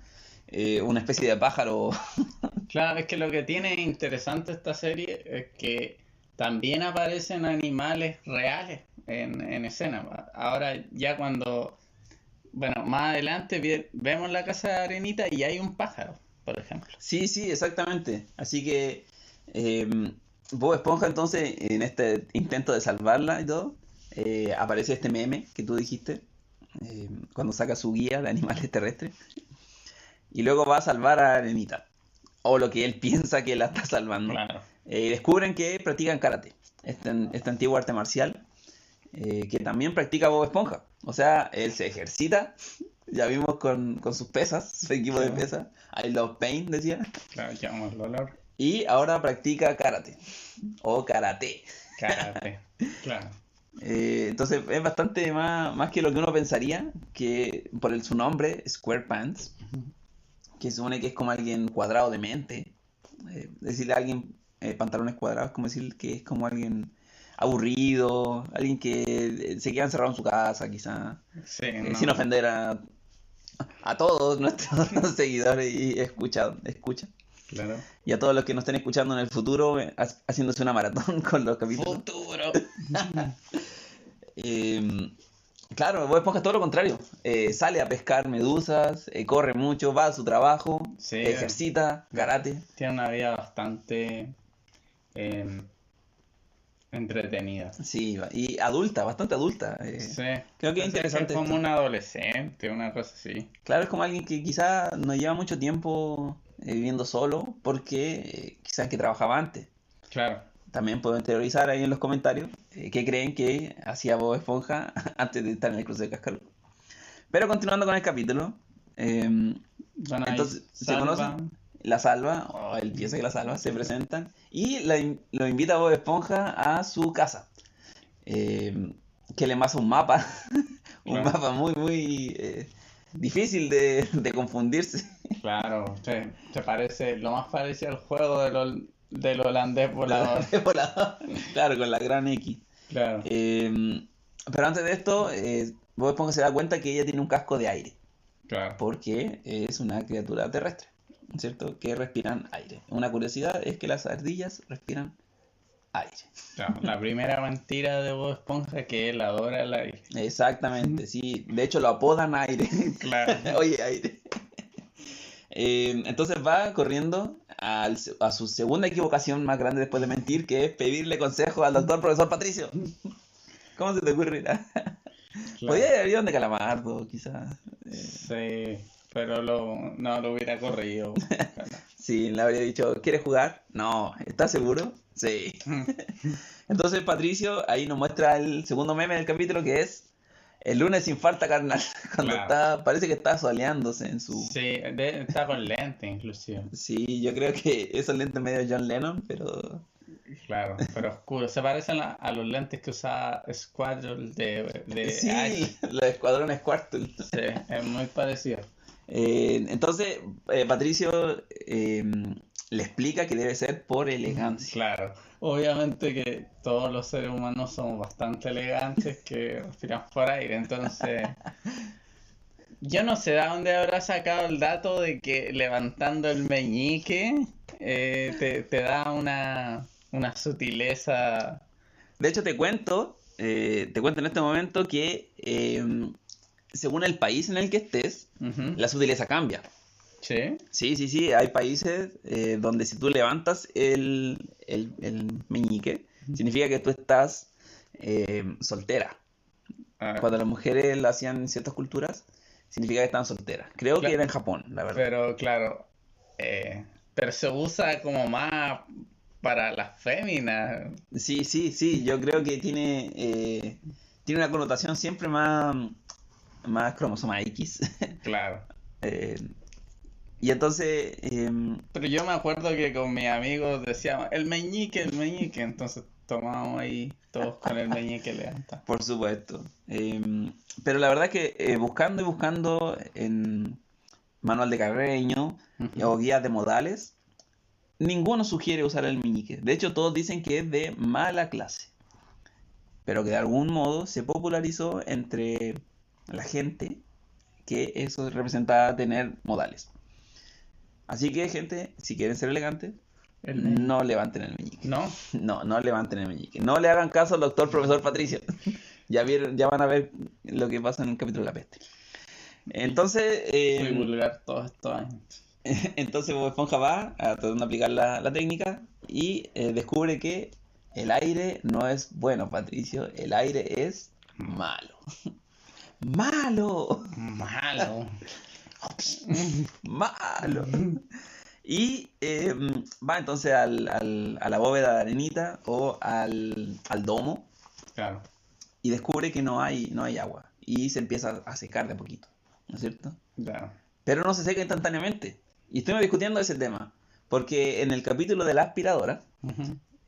Eh, una especie de pájaro. claro, es que lo que tiene interesante esta serie es que también aparecen animales reales en, en escena. Ahora ya cuando, bueno, más adelante vemos la casa de Arenita y hay un pájaro, por ejemplo. Sí, sí, exactamente. Así que eh, Bob Esponja entonces, en este intento de salvarla y todo, eh, aparece este meme que tú dijiste, em, cuando saca su guía de animales terrestres, y luego va a salvar a Arenita, o lo que él piensa que la está salvando. Claro. Eh, y descubren que practican karate, este, este antiguo arte marcial, eh, que también practica Bob Esponja. O sea, él se ejercita, ya vimos con, sus pesas, su equipo de pesas. I love pain, decía. Claro, llamamos dolor. Y ahora practica karate, o karate. Karate, claro. Eh, entonces es bastante más, más que lo que uno pensaría, que por el, su nombre, Square Pants, que supone que es como alguien cuadrado de mente. Eh, decirle a alguien eh, pantalones cuadrados, como decir que es como alguien aburrido, alguien que se queda encerrado en su casa, quizá, sin ofender a, a todos nuestros seguidores y escucha, escucha. Claro. Y a todos los que nos estén escuchando en el futuro, haciéndose una maratón con los capítulos. Futuro. eh, claro, Bob Esponja es todo lo contrario. Eh, sale a pescar medusas, eh, corre mucho, va a su trabajo, ejercita, karate. Tiene una vida bastante em, entretenida. Sí, y adulta, bastante adulta. Eh. sí. Creo que es interesante. Es como un adolescente, una cosa así. Claro, es como alguien que quizá no lleva mucho tiempo eh, viviendo solo porque eh, quizás que trabajaba antes. Claro. También puedo teorizar ahí en los comentarios qué creen que hacía Bob Esponja antes de estar en el cruce de Cascarón. Pero continuando con el capítulo, em, entonces se conocen, la salva, o él piensa que la salva, se presentan y lo invita a Bob Esponja a su casa. Em, que le masa un mapa, un mapa muy, muy difícil de, de confundirse. Claro, te, parece lo más parecido al juego del, del holandés volador. claro, con la gran X. Claro. Em, pero antes de esto, eh, Bob Esponja se da cuenta que ella tiene un casco de aire. Claro. Porque es una criatura terrestre, ¿cierto? Que respiran aire. Una curiosidad es que las ardillas respiran aire. la primera mentira de Bob Esponja que él adora el aire. Exactamente, sí. De hecho lo apodan aire. Claro. Oye, aire. Eh, entonces va corriendo a su segunda equivocación más grande después de mentir, que es pedirle consejo al doctor profesor Patricio. ¿Cómo se te ocurre? Podría haber ido donde Calamardo, quizás. Sí, pero no lo hubiera corrido. sí, le habría dicho, ¿quieres jugar? No, ¿estás seguro? Sí. Entonces Patricio ahí nos muestra el segundo meme del capítulo que es el lunes sin falta carnal. Cuando está, parece que está soleándose en su. Sí, está con lente inclusive. Sí, yo creo que esos lentes medio John Lennon, pero. Claro, pero oscuro. Se parecen a, los lentes que usaba Squadron de, de Sí, los escuadrones Squirtle. Sí, es muy parecido. Eh, entonces, eh, Patricio eh, le explica que debe ser por elegancia. Claro obviamente que todos los seres humanos somos bastante elegantes que respiramos por aire, entonces yo no sé de dónde habrá sacado el dato de que levantando el meñique eh, te, da una, sutileza. De hecho te cuento, te cuento en este momento que em, según el país en el que estés, la sutileza cambia. Sí. Sí, sí, sí. Hay países eh, donde si tú levantas el, meñique, significa que tú estás eh, soltera. Ah. Cuando las mujeres lo hacían en ciertas culturas, significa que estaban solteras. Creo que era en Japón, la verdad. Pero claro, eh, pero se usa como más para las féminas. Sí, sí, sí. Yo creo que tiene, tiene una connotación siempre más, más cromosoma X. Claro. Y entonces... Em, Pero yo me acuerdo que con mis amigos decíamos, el meñique, el meñique, entonces tomábamos ahí todos con el meñique levanta. Por supuesto. Em, pero la verdad que eh, buscando y buscando en manual de carreño o guías de modales, ninguno sugiere usar el meñique. De hecho, todos dicen que es de mala clase. Pero que de algún modo se popularizó entre la gente que eso representaba tener modales. Así que, gente, si quieren ser elegantes, no levanten el meñique. ¿No? No, no levanten el meñique. No le hagan caso al doctor profesor Patricio. ya vieron, ya van a ver lo que pasa en el capítulo de la peste. Entonces. Eh, vulgar todo esto. Entonces Bob Esponja va a tratar de aplicar la, técnica y eh, descubre que el aire no es bueno, Patricio. El aire es malo. ¡Malo! Malo. Malo. Y em, va entonces al, al, a la bóveda de arenita o al, al, domo. Claro. Y descubre que no hay, no hay agua. Y se empieza a secar de a poquito. ¿No es cierto? Claro. Pero no se seca instantáneamente. Y estuvimos discutiendo ese tema. Porque en el capítulo de la aspiradora,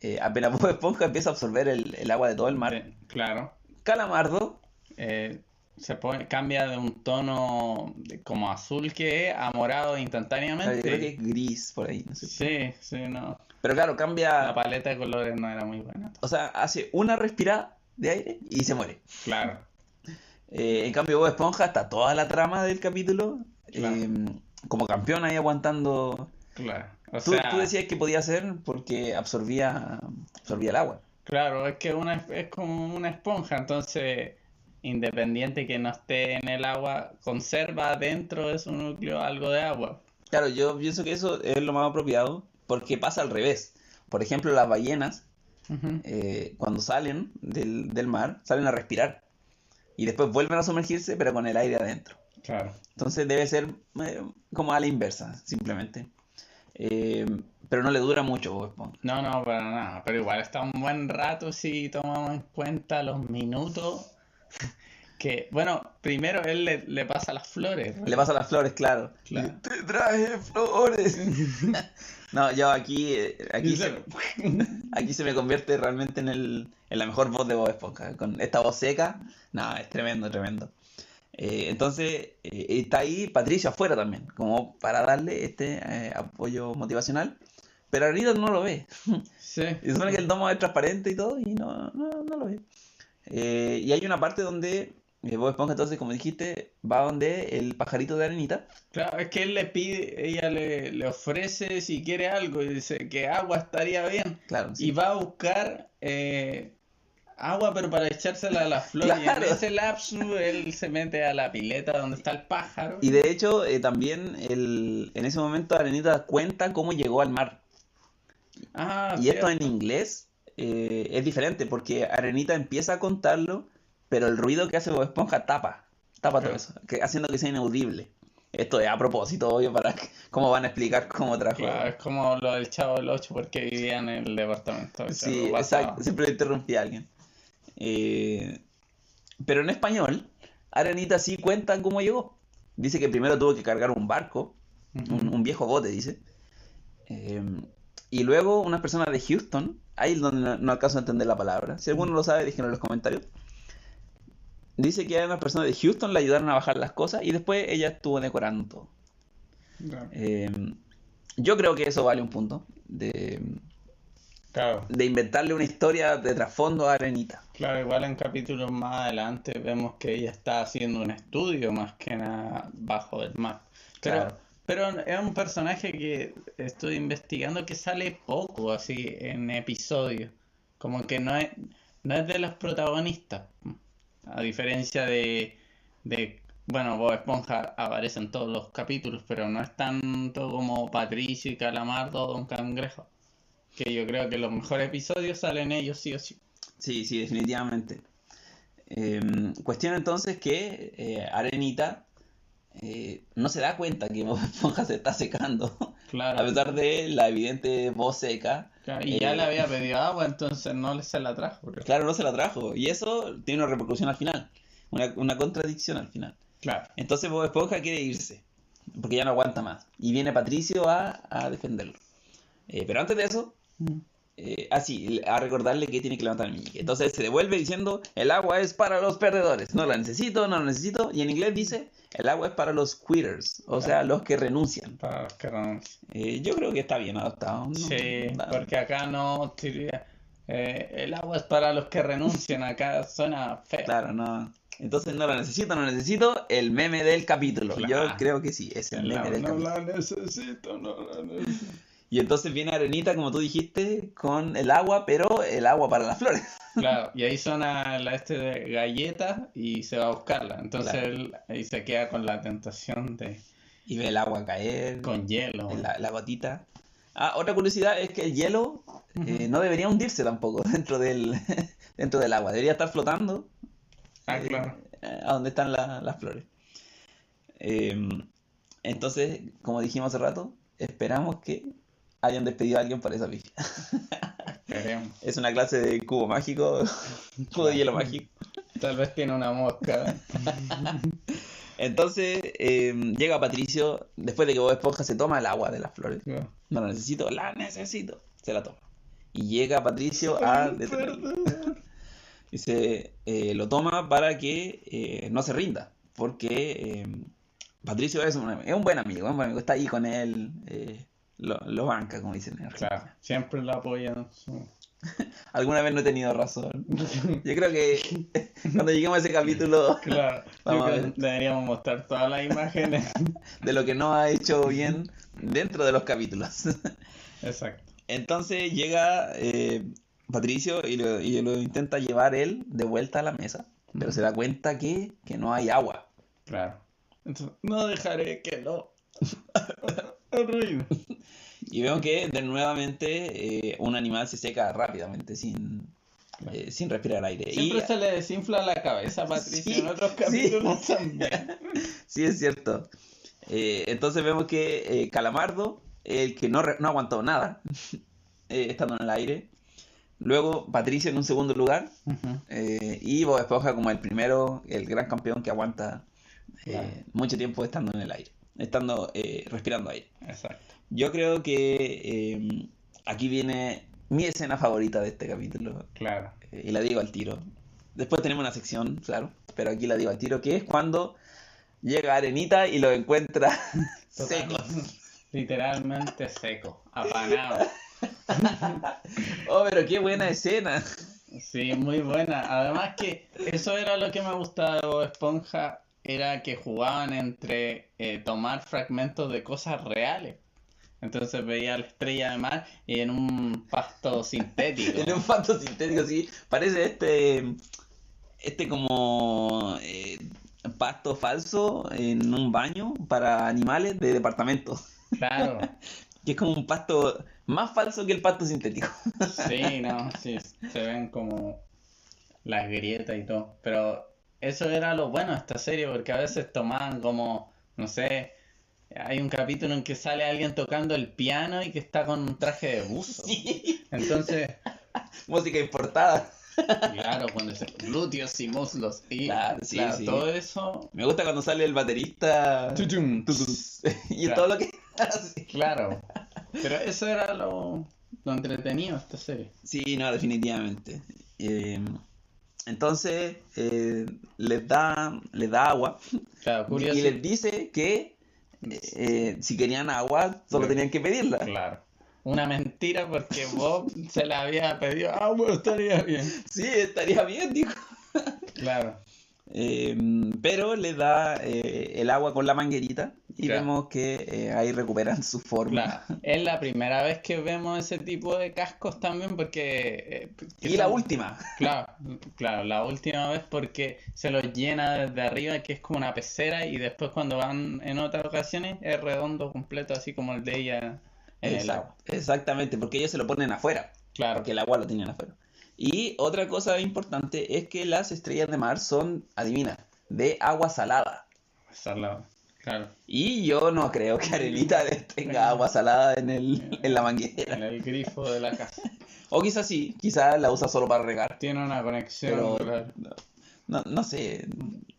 eh, apenas Bob Esponja empieza a absorber el, el, agua de todo el mar. claro. Calamardo eh, Se pone, cambia de un tono como azul que es a morado instantáneamente. creo que es gris por ahí. No sé sí, sí, no. Pero claro, cambia. La paleta de colores no era muy buena. O sea, hace una respirada de aire y se muere. Claro. Eh, en cambio, Bob Esponja está toda la trama del capítulo em, como campeón ahí aguantando. Claro. tú, tú, decías que podía ser porque absorbía, absorbía el agua. Claro, es que una, es como una esponja, entonces independiente que no esté en el agua, conserva dentro de su núcleo algo de agua. Claro, yo pienso que eso es lo más apropiado porque pasa al revés. Por ejemplo, las ballenas, eh, cuando salen del, del, mar, salen a respirar y después vuelven a sumergirse, pero con el aire adentro. Claro. Entonces debe ser eh, como a la inversa, simplemente. Eh, pero no le dura mucho No, no, para nada. Pero igual está un buen rato si tomamos en cuenta los minutos que, bueno, primero él le, pasa las flores. Le pasa las flores, claro. Te traje flores. no, yo aquí, eh, aquí, se, aquí se me convierte realmente en, el, en la mejor voz de Bob Esponja. Con esta voz seca, no, es tremendo, tremendo. Eh, entonces, eh, está ahí Patricio afuera también, como para darle este apoyo motivacional. Pero Arenita no lo ve. Sí. Y supone que el domo es transparente y todo, y no, no, no lo ve. Eh, y hay una parte donde eh, Bob Esponja, entonces, como dijiste, va donde el pajarito de arenita. Claro, es que él le pide, ella le, le ofrece si quiere algo y dice que agua estaría bien. Claro. Y va a buscar eh, agua, pero para echársela a las flores. Y en ese lapso él se mete a la pileta donde está el pájaro. Y de hecho, también el, en ese momento Arenita cuenta cómo llegó al mar. Ah, y esto en inglés eh, es diferente porque Arenita empieza a contarlo, pero el ruido que hace Bob Esponja tapa, tapa todo eso, que, haciendo que sea inaudible. Esto es a propósito, obvio, para cómo van a explicar cómo trajo. Claro, es como lo del Chavo del 8 porque vivía en el departamento. Sí, exacto, siempre le interrumpí a alguien. Eh, pero en español, Arenita sí cuenta cómo llegó. Dice que primero tuvo que cargar un barco, un, viejo bote, dice. Eh, y luego unas personas de Houston ahí es donde no, alcanzo a entender la palabra. Si alguno lo sabe, déjenlo en los comentarios. Dice que hay unas personas de Houston le ayudaron a bajar las cosas y después ella estuvo decorando todo. Em, yo creo que eso vale un punto. De, de inventarle una historia de trasfondo a Arenita. Claro, igual en capítulos más adelante vemos que ella está haciendo un estudio más que nada bajo el mar. claro pero es un personaje que estoy investigando que sale poco así en episodios. Como que no es, no es de los protagonistas. A diferencia de, de bueno, Bob Esponja aparece en todos los capítulos, pero no es tanto como Patricio y Calamardo o Don Cangrejo. Que yo creo que los mejores episodios salen ellos sí o sí. Sí, sí, definitivamente. Em, cuestión entonces que eh, Arenita eh, no se da cuenta que Bob Esponja se está secando. Claro. A pesar de la evidente voz seca. y ya le eh, había pedido agua, entonces no se la trajo. Claro, no se la trajo. Y eso tiene una repercusión al final. Una, contradicción al final. Claro. Entonces Bob Esponja quiere irse. Porque ya no aguanta más. Y viene Patricio a, defenderlo. Eh, pero antes de eso, mm. así, a recordarle que tiene que levantar el meñique. Entonces se devuelve diciendo, el agua es para los perdedores. No la necesito, no la necesito. Y en inglés dice, el agua es para los quitters, o sea, los que renuncian. Para los que renuncian. Eh, yo creo que está bien adaptado. Sí, porque acá no eh, el agua es para los que renuncian, acá suena feo. Claro, no. Entonces no lo necesito, no necesito el meme del capítulo. Yo creo que sí, es el, meme del capítulo. No la necesito, no la necesito. Y entonces viene Arenita, como tú dijiste, con el agua, pero el agua para las flores. Claro, y ahí suena la este de galleta y se va a buscarla. Entonces él ahí se queda con la tentación de... Y ve el agua caer. Con hielo. La, gotita. Ah, otra curiosidad es que el hielo eh, no debería hundirse tampoco dentro del, dentro del agua. Debería estar flotando. Ah, eh, claro. a donde están las flores. Em, entonces, como dijimos hace rato, esperamos que hayan despedido a alguien por esa pifia. es una clase de cubo mágico, cubo de hielo mágico. Tal vez tiene una mosca. Entonces em, llega Patricio, después de que Bob Esponja se toma el agua de las flores. No la necesito, la necesito. Se la toma. Y llega Patricio a... Dice, eh, lo toma para que eh, no se rinda, porque Patricio es un, es un, buen amigo, un buen amigo, está ahí con él, lo, lo, banca, como dicen en Claro, siempre lo apoyan. Alguna vez no he tenido razón. Yo creo que cuando lleguemos a ese capítulo, claro, deberíamos mostrar todas las imágenes de lo que no ha hecho bien dentro de los capítulos. Exacto. Entonces llega eh, Patricio y lo, y lo, intenta llevar él de vuelta a la mesa, pero se da cuenta que, que no hay agua. Claro. Entonces, no dejaré que lo y vemos que de nuevamente eh, un animal se seca rápidamente sin, eh, sin respirar aire. Siempre se le desinfla la cabeza a Patricio en otros capítulos también. sí, es cierto. Eh, entonces vemos que Calamardo, el que no, no aguantó nada, estando en el aire. Luego Patricio en un segundo lugar. y Bob Esponja como el primero, el gran campeón que aguanta mucho tiempo estando en el aire estando eh, respirando aire. Exacto. Yo creo que em, aquí viene mi escena favorita de este capítulo. Claro. Eh, y la digo al tiro. Después tenemos una sección, claro, pero aquí la digo al tiro, que es cuando llega Arenita y lo encuentra seco. Literalmente seco, apanado. oh, pero qué buena escena. Sí, muy buena. Además que eso era lo que me gustaba de Esponja era que jugaban entre eh, tomar fragmentos de cosas reales. Entonces veía la estrella de mar y en un pasto sintético. en un pasto sintético, sí. Parece este. Este como. Eh, pasto falso en un baño para animales de departamento. Claro. que es como un pasto más falso que el pasto sintético. sí, no, sí. Se ven como las grietas y todo. Pero eso era lo bueno de esta serie, porque a veces tomaban como, no sé, hay un capítulo en que sale alguien tocando el piano y que está con un traje de buzo. Entonces... Música importada. Claro, cuando dice glúteos y muslos. Y claro, todo eso. Me gusta cuando sale el baterista. y todo lo que. claro. Pero eso era lo, lo entretenido esta serie. Sí, no, definitivamente. Eh, entonces eh, les, da, les da agua y les dice que eh, si querían agua solo tenían que pedirla. Claro. Una mentira porque Bob se la había pedido agua, estaría bien. Sí, estaría bien, dijo. Claro. Em, pero le da eh, el agua con la manguerita y vemos que eh, ahí recuperan su forma. Es la primera vez que vemos ese tipo de cascos también porque... Eh, y la última. Claro, claro, la última vez porque se los llena desde arriba que es como una pecera y después cuando van en otras ocasiones es redondo completo así como el de ella en el agua. Exactamente, porque ellos se lo ponen afuera. Claro. Porque el agua lo tienen afuera. Y otra cosa importante es que las estrellas de mar son, adivina, de agua salada. Salada, claro. Y yo no creo que Arenita tenga agua salada en, el, en la manguera. En el grifo de la casa. O quizás sí, quizás la usa solo para regar. Tiene una conexión. no, no, sé.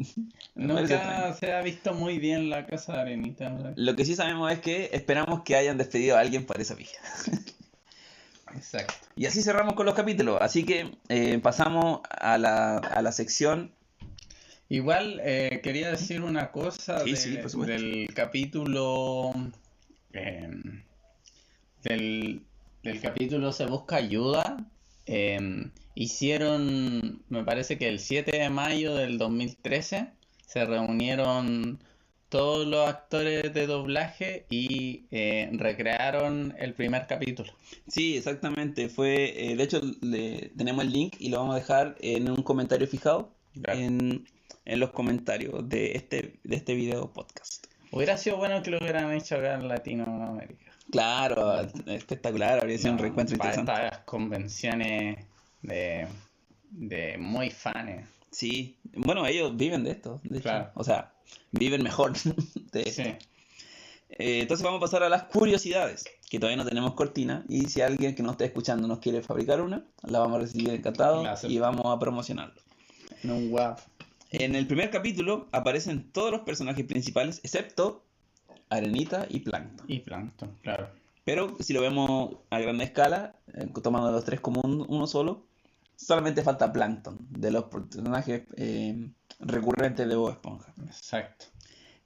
Nunca se ha visto muy bien la casa de Arenita. Lo que sí sabemos es que esperamos que hayan despedido a alguien por esa vía. Exacto. Y así cerramos con los capítulos. Así que eh, pasamos a la, a la sección. Igual eh, quería decir una cosa del capítulo. Em, del, del, capítulo Se Busca Ayuda. Em, hicieron, me parece que el 7 de mayo del 2013 se reunieron todos los actores de doblaje y eh, recrearon el primer capítulo. Sí, exactamente. Fue, eh, de hecho, le, tenemos el link y lo vamos a dejar en un comentario fijado en, los comentarios de este, de este video podcast. Hubiera sido bueno que lo hubieran hecho acá en Latinoamérica. Claro, espectacular, habría sido un reencuentro para interesante. Estas convenciones de, de muy fans. Sí, bueno, ellos viven de esto, de claro. O sea, viven mejor. sí. Eh, entonces vamos a pasar a las curiosidades, que todavía no tenemos cortina. Y si alguien que nos esté escuchando nos quiere fabricar una, la vamos a recibir encantado y vamos a promocionarlo. En un WAP. En el primer capítulo aparecen todos los personajes principales, excepto Arenita y Plankton. Y Plankton, claro. Pero si lo vemos a gran escala, eh, tomando los tres como uno solo, Solamente falta Plankton, de los personajes eh, recurrentes de Bob Esponja. Exacto.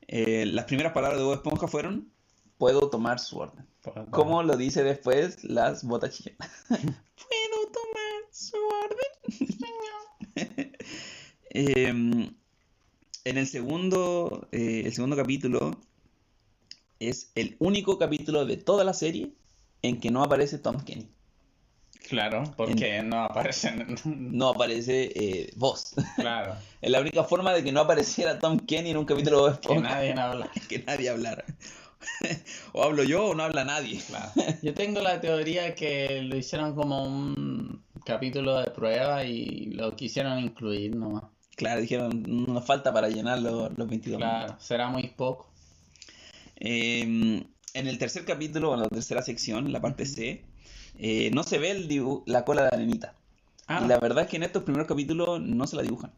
Eh, las primeras palabras de Bob Esponja fueron, puedo tomar su orden. Como lo dice después las botas ¿Puedo tomar su orden? Em, en el segundo, eh, el segundo capítulo es el único capítulo de toda la serie en que no aparece Tom Kenny. Claro, porque no aparece. No aparece eh, vos. Claro. es la única forma de que no apareciera Tom Kenny en un capítulo de Que nadie habla. que nadie hablara. o hablo yo o no habla nadie. Yo tengo la teoría que lo hicieron como un capítulo de prueba y lo quisieron incluir nomás. Claro, dijeron, nos falta para llenar los, los 22 Claro, será muy poco. Em, en el tercer capítulo, en la tercera sección, la parte C, eh, no se ve el la cola de arenita. Ah. Y la verdad es que en estos primeros capítulos no se la dibujan.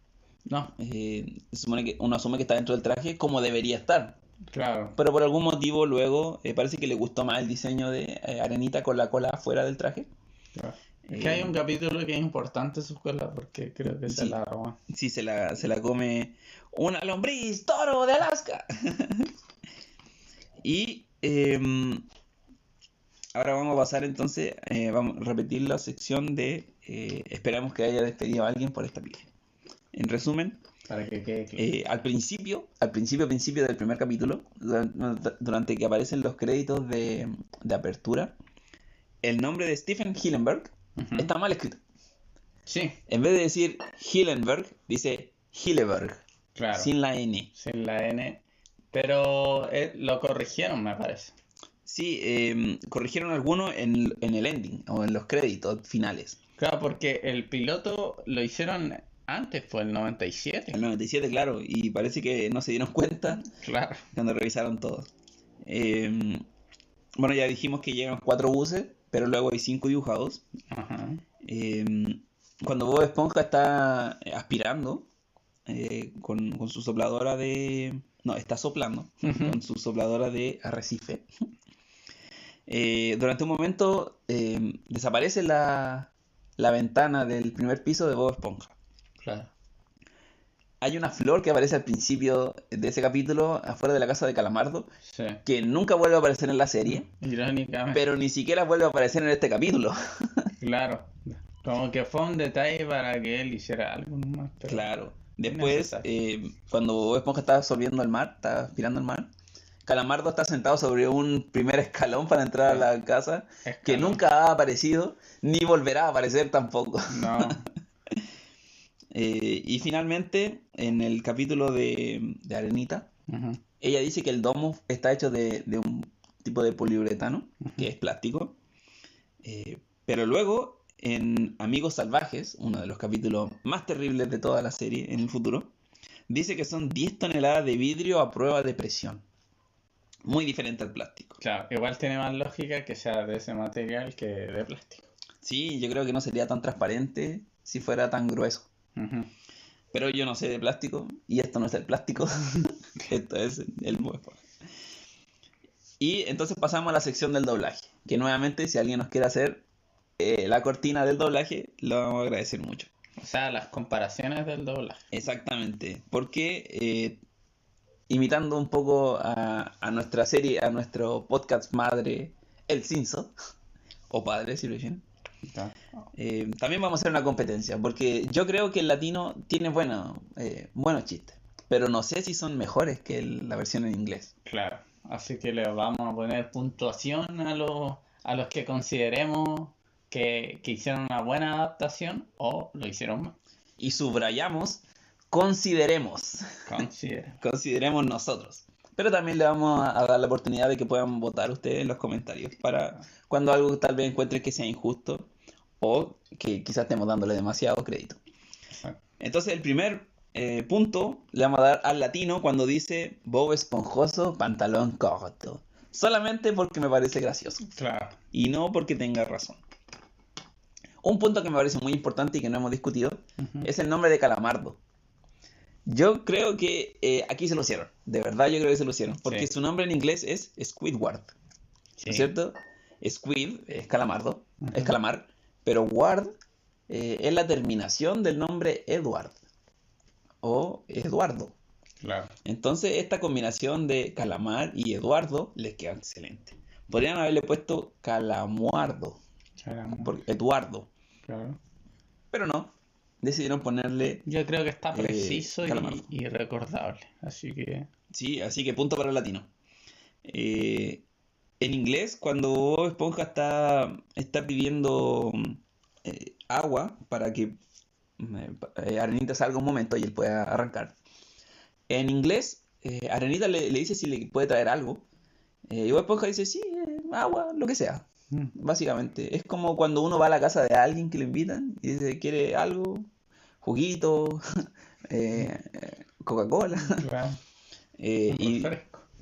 No. Eh, se supone que uno asume que está dentro del traje como debería estar. Claro. Pero por algún motivo luego eh, parece que le gustó más el diseño de Arenita con la cola fuera del traje. Claro. Es que hay un capítulo que es importante su cola porque creo que se la roba. Sí, se la, se la come una lombriz toro de Alaska. y em, ahora vamos a pasar entonces, eh, vamos a repetir la sección de eh, esperamos que haya despedido a alguien por esta película. En resumen, Para que eh, al principio, al principio, principio del primer capítulo, durante, que aparecen los créditos de, apertura, el nombre de Stephen Hillenberg está mal escrito. Sí. En vez de decir Hillenberg, dice Hilleberg. Claro. Sin la N. Sin la N. Pero lo corrigieron, me parece. Sí, em, corrigieron algunos en, el ending o en los créditos finales. Claro, porque el piloto lo hicieron antes, fue el 97. El 97, claro, y parece que no se dieron cuenta claro. cuando revisaron todo. Em, bueno, ya dijimos que llegan cuatro buses, pero luego hay cinco dibujados. Ajá. Em, cuando Bob Esponja está aspirando eh, con, su sopladora de... No, está soplando con su sopladora de arrecife. Eh, durante un momento eh, desaparece la, ventana del primer piso de Bob Esponja. Claro. Hay una flor que aparece al principio de ese capítulo afuera de la casa de Calamardo, que nunca vuelve a aparecer en la serie, pero ni siquiera vuelve a aparecer en este capítulo. claro, como que fue un detalle para que él hiciera algo más. Claro. Después, eh, cuando Bob Esponja está absorbiendo el mar, está aspirando el mar, Calamardo está sentado sobre un primer escalón para entrar a la casa, que nunca ha aparecido, ni volverá a aparecer tampoco. No. Eh, y finalmente, en el capítulo de, Arenita, ella dice que el domo está hecho de, un tipo de poliuretano, que es plástico. Eh, pero luego, en Amigos Salvajes, uno de los capítulos más terribles de toda la serie en el futuro, dice que son 10 toneladas de vidrio a prueba de presión muy diferente al plástico. Claro, igual tiene más lógica que sea de ese material que de plástico. Sí, yo creo que no sería tan transparente si fuera tan grueso. Pero yo no sé de plástico y esto no es el plástico, esto es el muevo. Y entonces pasamos a la sección del doblaje, que nuevamente si alguien nos quiere hacer eh, la cortina del doblaje, lo vamos a agradecer mucho. O sea, las comparaciones del doblaje. Exactamente, porque eh, imitando un poco a, nuestra serie, a nuestro podcast madre, El Cinso, o padre, si lo dicen. Eh, también vamos a hacer una competencia, porque yo creo que el latino tiene bueno, eh, buenos chistes, pero no sé si son mejores que la versión en inglés. Claro, así que le vamos a poner puntuación a los, a los que consideremos que, que hicieron una buena adaptación o lo hicieron mal. Y subrayamos consideremos. consideremos nosotros. Pero también le vamos a dar la oportunidad de que puedan votar ustedes en los comentarios para cuando algo tal vez encuentren que sea injusto o que quizás estemos dándole demasiado crédito. Entonces el primer eh, punto le vamos a dar al latino cuando dice Bob esponjoso, pantalón corto. Solamente porque me parece gracioso. Claro. Y no porque tenga razón. Un punto que me parece muy importante y que no hemos discutido es el nombre de Calamardo. Yo creo que eh, aquí se lo hicieron. De verdad, yo creo que se lo hicieron. Porque su nombre en inglés es Squidward. ¿No es cierto? Squid es calamardo, es calamar. Pero Ward eh, es la terminación del nombre Edward o Eduardo. Claro. Entonces, esta combinación de calamar y Eduardo les queda excelente. Podrían haberle puesto calamuardo, por Eduardo. Claro. Pero no, decidieron ponerle. Yo creo que está eh, preciso y, recordable. Así que. Sí, así que punto para el latino. Eh, en inglés, cuando Bob Esponja está, está pidiendo eh, agua para que Arenita salga un momento y él pueda arrancar. En inglés, Arenita le, dice si le puede traer algo. y Bob Esponja dice, sí, agua, lo que sea. Mm. Básicamente, es como cuando uno va a la casa de alguien que le invitan y dice, ¿quiere algo? Juguito, eh, Coca-Cola. Claro. Eh, y,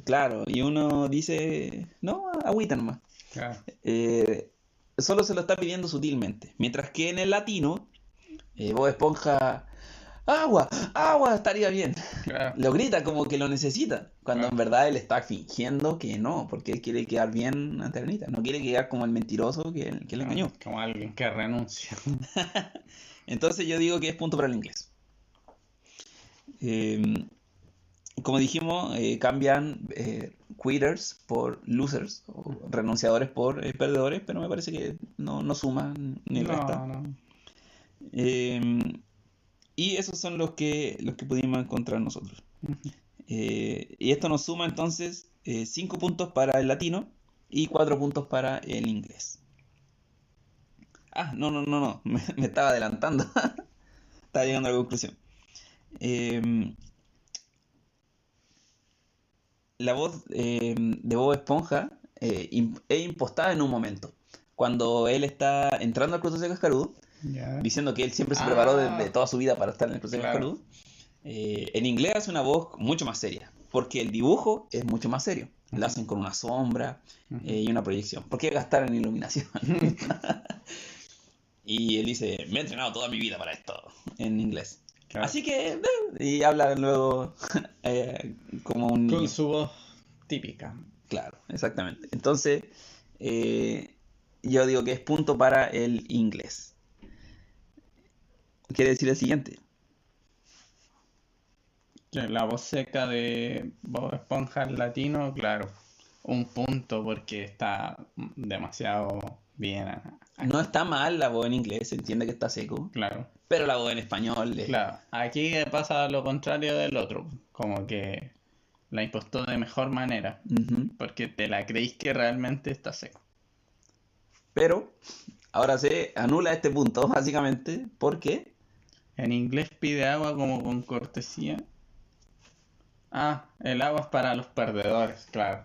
claro, y uno dice, no, agüita nomás. Claro. Eh, solo se lo está pidiendo sutilmente. Mientras que en el latino, Bob Esponja agua, agua, estaría bien. Lo grita como que lo necesita, cuando en verdad él está fingiendo que no, porque él quiere quedar bien ante Anita, no quiere quedar como el mentiroso que, que le engañó. Como alguien que renuncia. Entonces yo digo que es punto para el inglés. Em, como dijimos, eh, cambian eh, quitters por losers, o renunciadores por eh, perdedores, pero me parece que no, no suma ni resta. No, no. Em, y esos son los que, los que pudimos encontrar nosotros. Eh, y esto nos suma entonces 5 eh, puntos para el latino y 4 puntos para el inglés. Ah, no, no, no, no, me, estaba adelantando. estaba llegando a la conclusión. Em, la voz em, de Bob Esponja eh, es impostada en un momento. Cuando él está entrando al cruce de cascarudo, diciendo que él siempre se preparó de, ah. toda su vida para estar en el proceso claro. eh, en inglés hace una voz mucho más seria, porque el dibujo es mucho más serio. Lo hacen con una sombra eh, y una proyección. ¿Por qué gastar en iluminación? y él dice, me he entrenado toda mi vida para esto, en inglés. Así que, eh, y habla luego eh, como un... Con su voz típica. Claro, exactamente. Entonces, yo digo que es punto para el inglés quiere decir el siguiente. La voz seca de Bob Esponja latino, claro, un punto porque está demasiado bien. No está mal la voz en inglés, se entiende que está seco. Claro. Pero la voz en español. Claro, aquí pasa lo contrario del otro, como que la impostó de mejor manera, porque te la creís que realmente está seco. Pero ahora se anula este punto, básicamente, porque en inglés pide agua como con cortesía. Ah, el agua es para los perdedores, claro.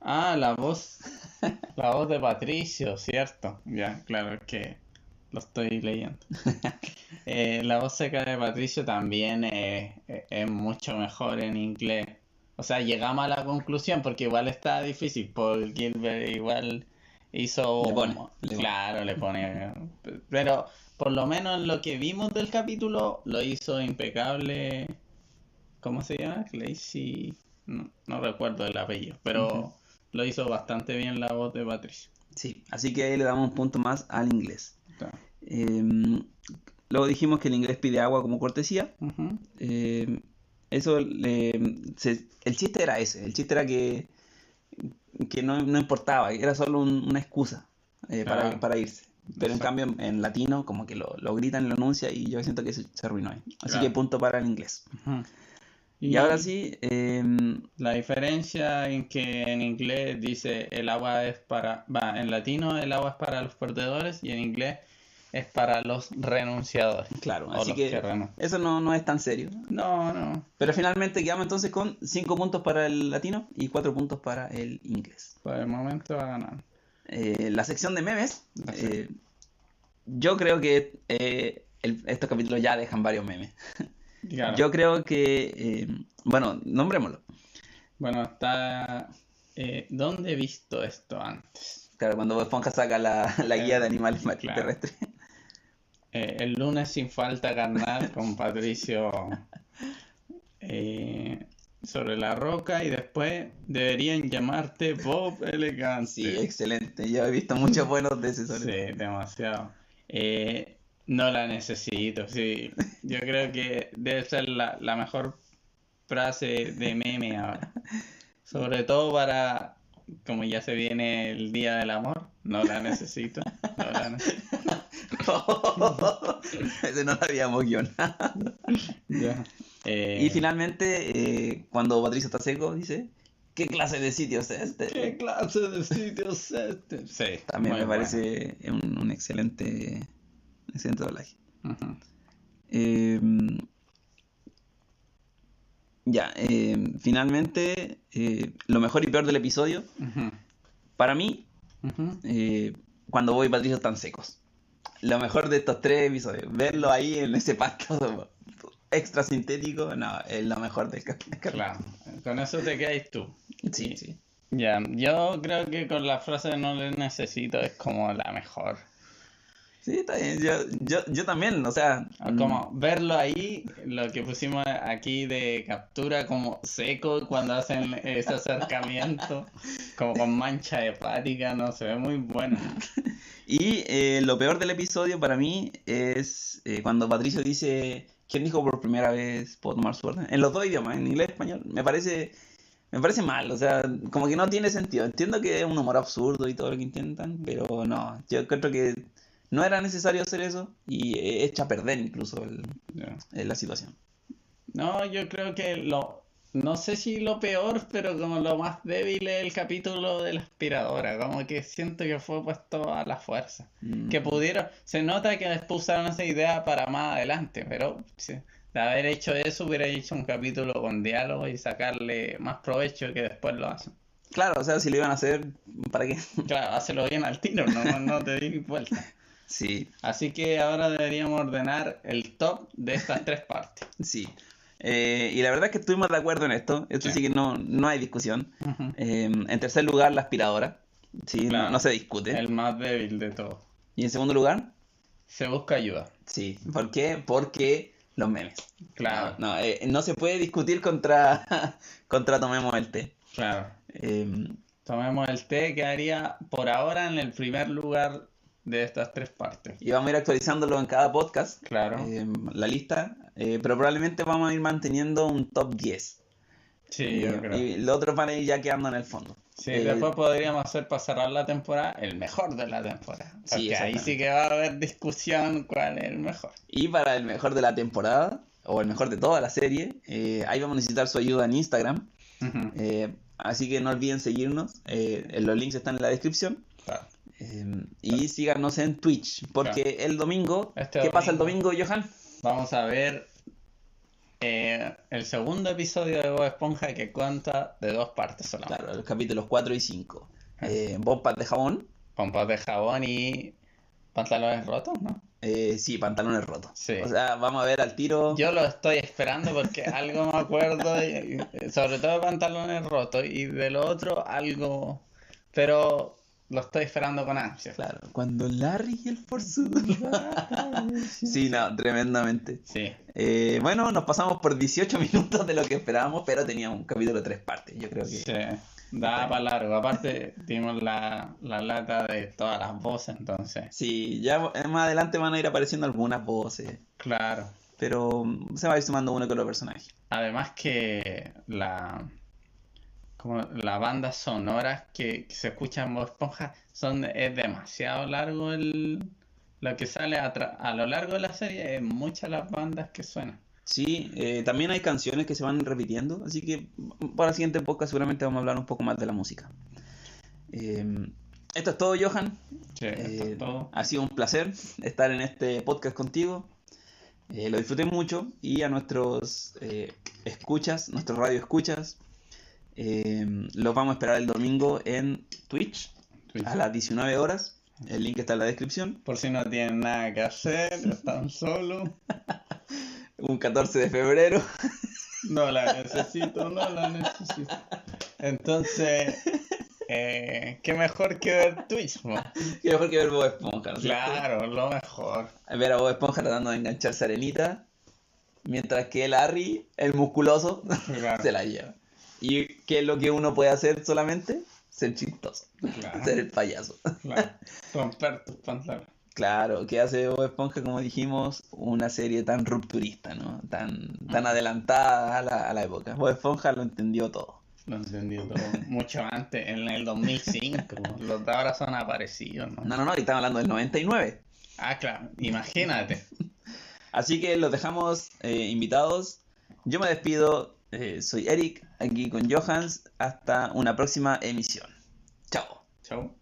Ah, la voz. La voz de Patricio, cierto. Ya, claro, que lo estoy leyendo. Eh, la voz seca de Patricio también es, mucho mejor en inglés. O sea, llegamos a la conclusión porque igual está difícil. Paul Gilbert igual hizo. Le pone, claro, le pone. Pero por lo menos en lo que vimos del capítulo, lo hizo impecable. ¿Cómo se llama? Lacey. No, no recuerdo el apellido, pero lo hizo bastante bien la voz de Patricio. Sí, así que ahí le damos un punto más al inglés. Em, luego dijimos que el inglés pide agua como cortesía. Em, eso, el chiste era ese, el chiste era que, que no, importaba, era solo una excusa eh, para, para, irse. Pero en cambio en latino como que lo, lo gritan, lo anuncia y yo siento que se, arruinó ahí. Así que punto para el inglés. y, ahora sí... Em, la diferencia en que en inglés dice el agua es para... Va, en latino el agua es para los perdedores y en inglés es para los renunciadores. Claro, así que, eso no, no, es tan serio. No, no. Pero finalmente quedamos entonces con 5 puntos para el latino y 4 puntos para el inglés. Por el momento va a ganar. Eh, la sección de memes, eh, yo creo que eh, estos capítulos ya dejan varios memes. Yo creo que, bueno, nombrémoslo. Bueno, está... ¿Dónde he visto esto antes? Claro, cuando Esponja saca la, guía de animales terrestres. el lunes sin falta carnal con Patricio sobre la roca y después deberían llamarte Bob Elegante. Sí, excelente. Yo he visto muchos buenos de ese Sí, demasiado. Eh, no la necesito, sí. Yo creo que debe ser la, la mejor frase de meme ahora. Sobre todo para, como ya se viene el Día del Amor, no la necesito. No la necesito. Ese no lo habíamos guionado. Eh, y finalmente, eh, cuando Patricio está seco, dice... ¿Qué clase de sitio es este? ¿Qué clase de sitio es este? Sí. También me parece un, excelente, excelente doblaje. Em, ya, em, finalmente, eh, lo mejor y peor del episodio, para mí, cuando voy y Patricio están secos lo mejor de estos tres episodios. Verlo ahí en ese pasto extra sintético, no, es lo mejor del Claro, con eso te quedas tú. Sí, sí. Ya, yo creo que con la frase no le necesito es como la mejor. Sí, está bien. Yo, yo, yo también, o sea. Como mm. verlo ahí, lo que pusimos aquí de captura como seco cuando hacen ese acercamiento, como con mancha hepática, no, se ve muy bueno. Y eh, lo peor del episodio para mí es eh, cuando Patricio dice, ¿quién dijo por primera vez puedo tomar su orden? En los dos idiomas, en inglés y español. Me parece, me parece mal, o sea, como que no tiene sentido. Entiendo que es un humor absurdo y todo lo que intentan, pero no, yo creo que no era necesario hacer eso y echa a perder incluso el, la situación. No, yo creo que lo, no sé si lo peor, pero como lo más débil es el capítulo de la aspiradora. Como que siento que fue puesto a la fuerza. Mm. Que pudieron. Se nota que después usaron esa idea para más adelante, pero de haber hecho eso, hubiera hecho un capítulo con diálogo y sacarle más provecho que después lo hacen. Claro, o sea, si lo iban a hacer, ¿para qué? Claro, hazlo bien al tiro, no, no te di vuelta. Sí. Así que ahora deberíamos ordenar el top de estas tres partes. Sí. Eh, y la verdad es que estuvimos de acuerdo en esto. Esto sí, que no, no hay discusión. Eh, en tercer lugar, la aspiradora. Sí, no, se discute. El más débil de todo. ¿Y en segundo lugar? Se busca ayuda. Sí. ¿Por qué? Porque los memes. Claro. No, eh, no se puede discutir contra, contra Tomemos el té. Claro. Tomemos el té quedaría por ahora en el primer lugar de estas tres partes. Y vamos a ir actualizándolo en cada podcast. Claro. la lista eh, pero probablemente vamos a ir manteniendo un top 10. Sí, yo creo. Y los otros van a ir ya quedando en el fondo. Sí, eh, después podríamos hacer para cerrar la temporada el mejor de la temporada. Porque ahí sí que va a haber discusión cuál es el mejor. Y para el mejor de la temporada, o el mejor de toda la serie, eh, ahí vamos a necesitar su ayuda en Instagram. así que no olviden seguirnos. los links están en la descripción. Y síganos en Twitch. Porque el domingo. Este ¿Qué pasa el domingo, Johan? vamos a ver eh, el segundo episodio de Bob Esponja que cuenta de dos partes solamente. Claro, los capítulos 4 y 5. Eh, bompas de jabón. Bompas de jabón y pantalones rotos, ¿no? Eh, sí, pantalones rotos. Sí. O sea, vamos a ver al tiro. Yo lo estoy esperando porque algo me acuerdo, sobre todo de pantalones rotos y de lo otro algo. Pero lo estoy esperando con ansia. Claro, cuando Larry y el forzudo. sí, no, tremendamente. Sí. Eh, bueno, nos pasamos por 18 minutos de lo que esperábamos, pero teníamos un capítulo de tres partes. Yo creo que. Sí, da para largo. Aparte, tuvimos la, la lata de todas las voces, entonces. Sí, ya más adelante van a ir apareciendo algunas voces. Claro. Pero se va a ir sumando uno que otro personaje. Además que la como la banda sonora que, se escucha en Bob Esponja son, es demasiado largo el, lo que sale a, a lo largo de la serie, es muchas las bandas que suenan. Sí, eh, también hay canciones que se van repitiendo, así que para la siguiente época seguramente vamos a hablar un poco más de la música. Em, esto es todo, Johan. Sí, esto es eh, todo. Ha sido un placer estar en este podcast contigo. Eh, lo disfruté mucho y a nuestros escuchas, nuestros radio escuchas, eh, los vamos a esperar el domingo en Twitch, a las 19 horas. El link está en la descripción. Por si no tienen nada que hacer, están solos. Un 14 de febrero. no la necesito, no la necesito. Entonces, eh, qué mejor que ver Twitch, Qué mejor que ver Bob Esponja, Claro, lo mejor. Ver a Bob Esponja tratando de engancharse arenita, mientras que el Harry, el musculoso, se la lleva. ¿Y qué es lo que uno puede hacer solamente? Ser chistoso. Ser el payaso. Claro. Romper tus pantalones. Claro, ¿qué hace Bob Esponja? Como dijimos, una serie tan rupturista, ¿no? Tan, tan adelantada a la, a la época. Bob Esponja lo entendió todo. Lo entendió todo mucho antes, en el 2005. Los de ahora son aparecidos, ¿no? No, no, no, y estamos hablando del 99. Ah, claro, imagínate. Así que los dejamos eh, invitados. Yo me despido, eh, soy Eric, aquí con Johans. Hasta una próxima emisión. Chao. Chao.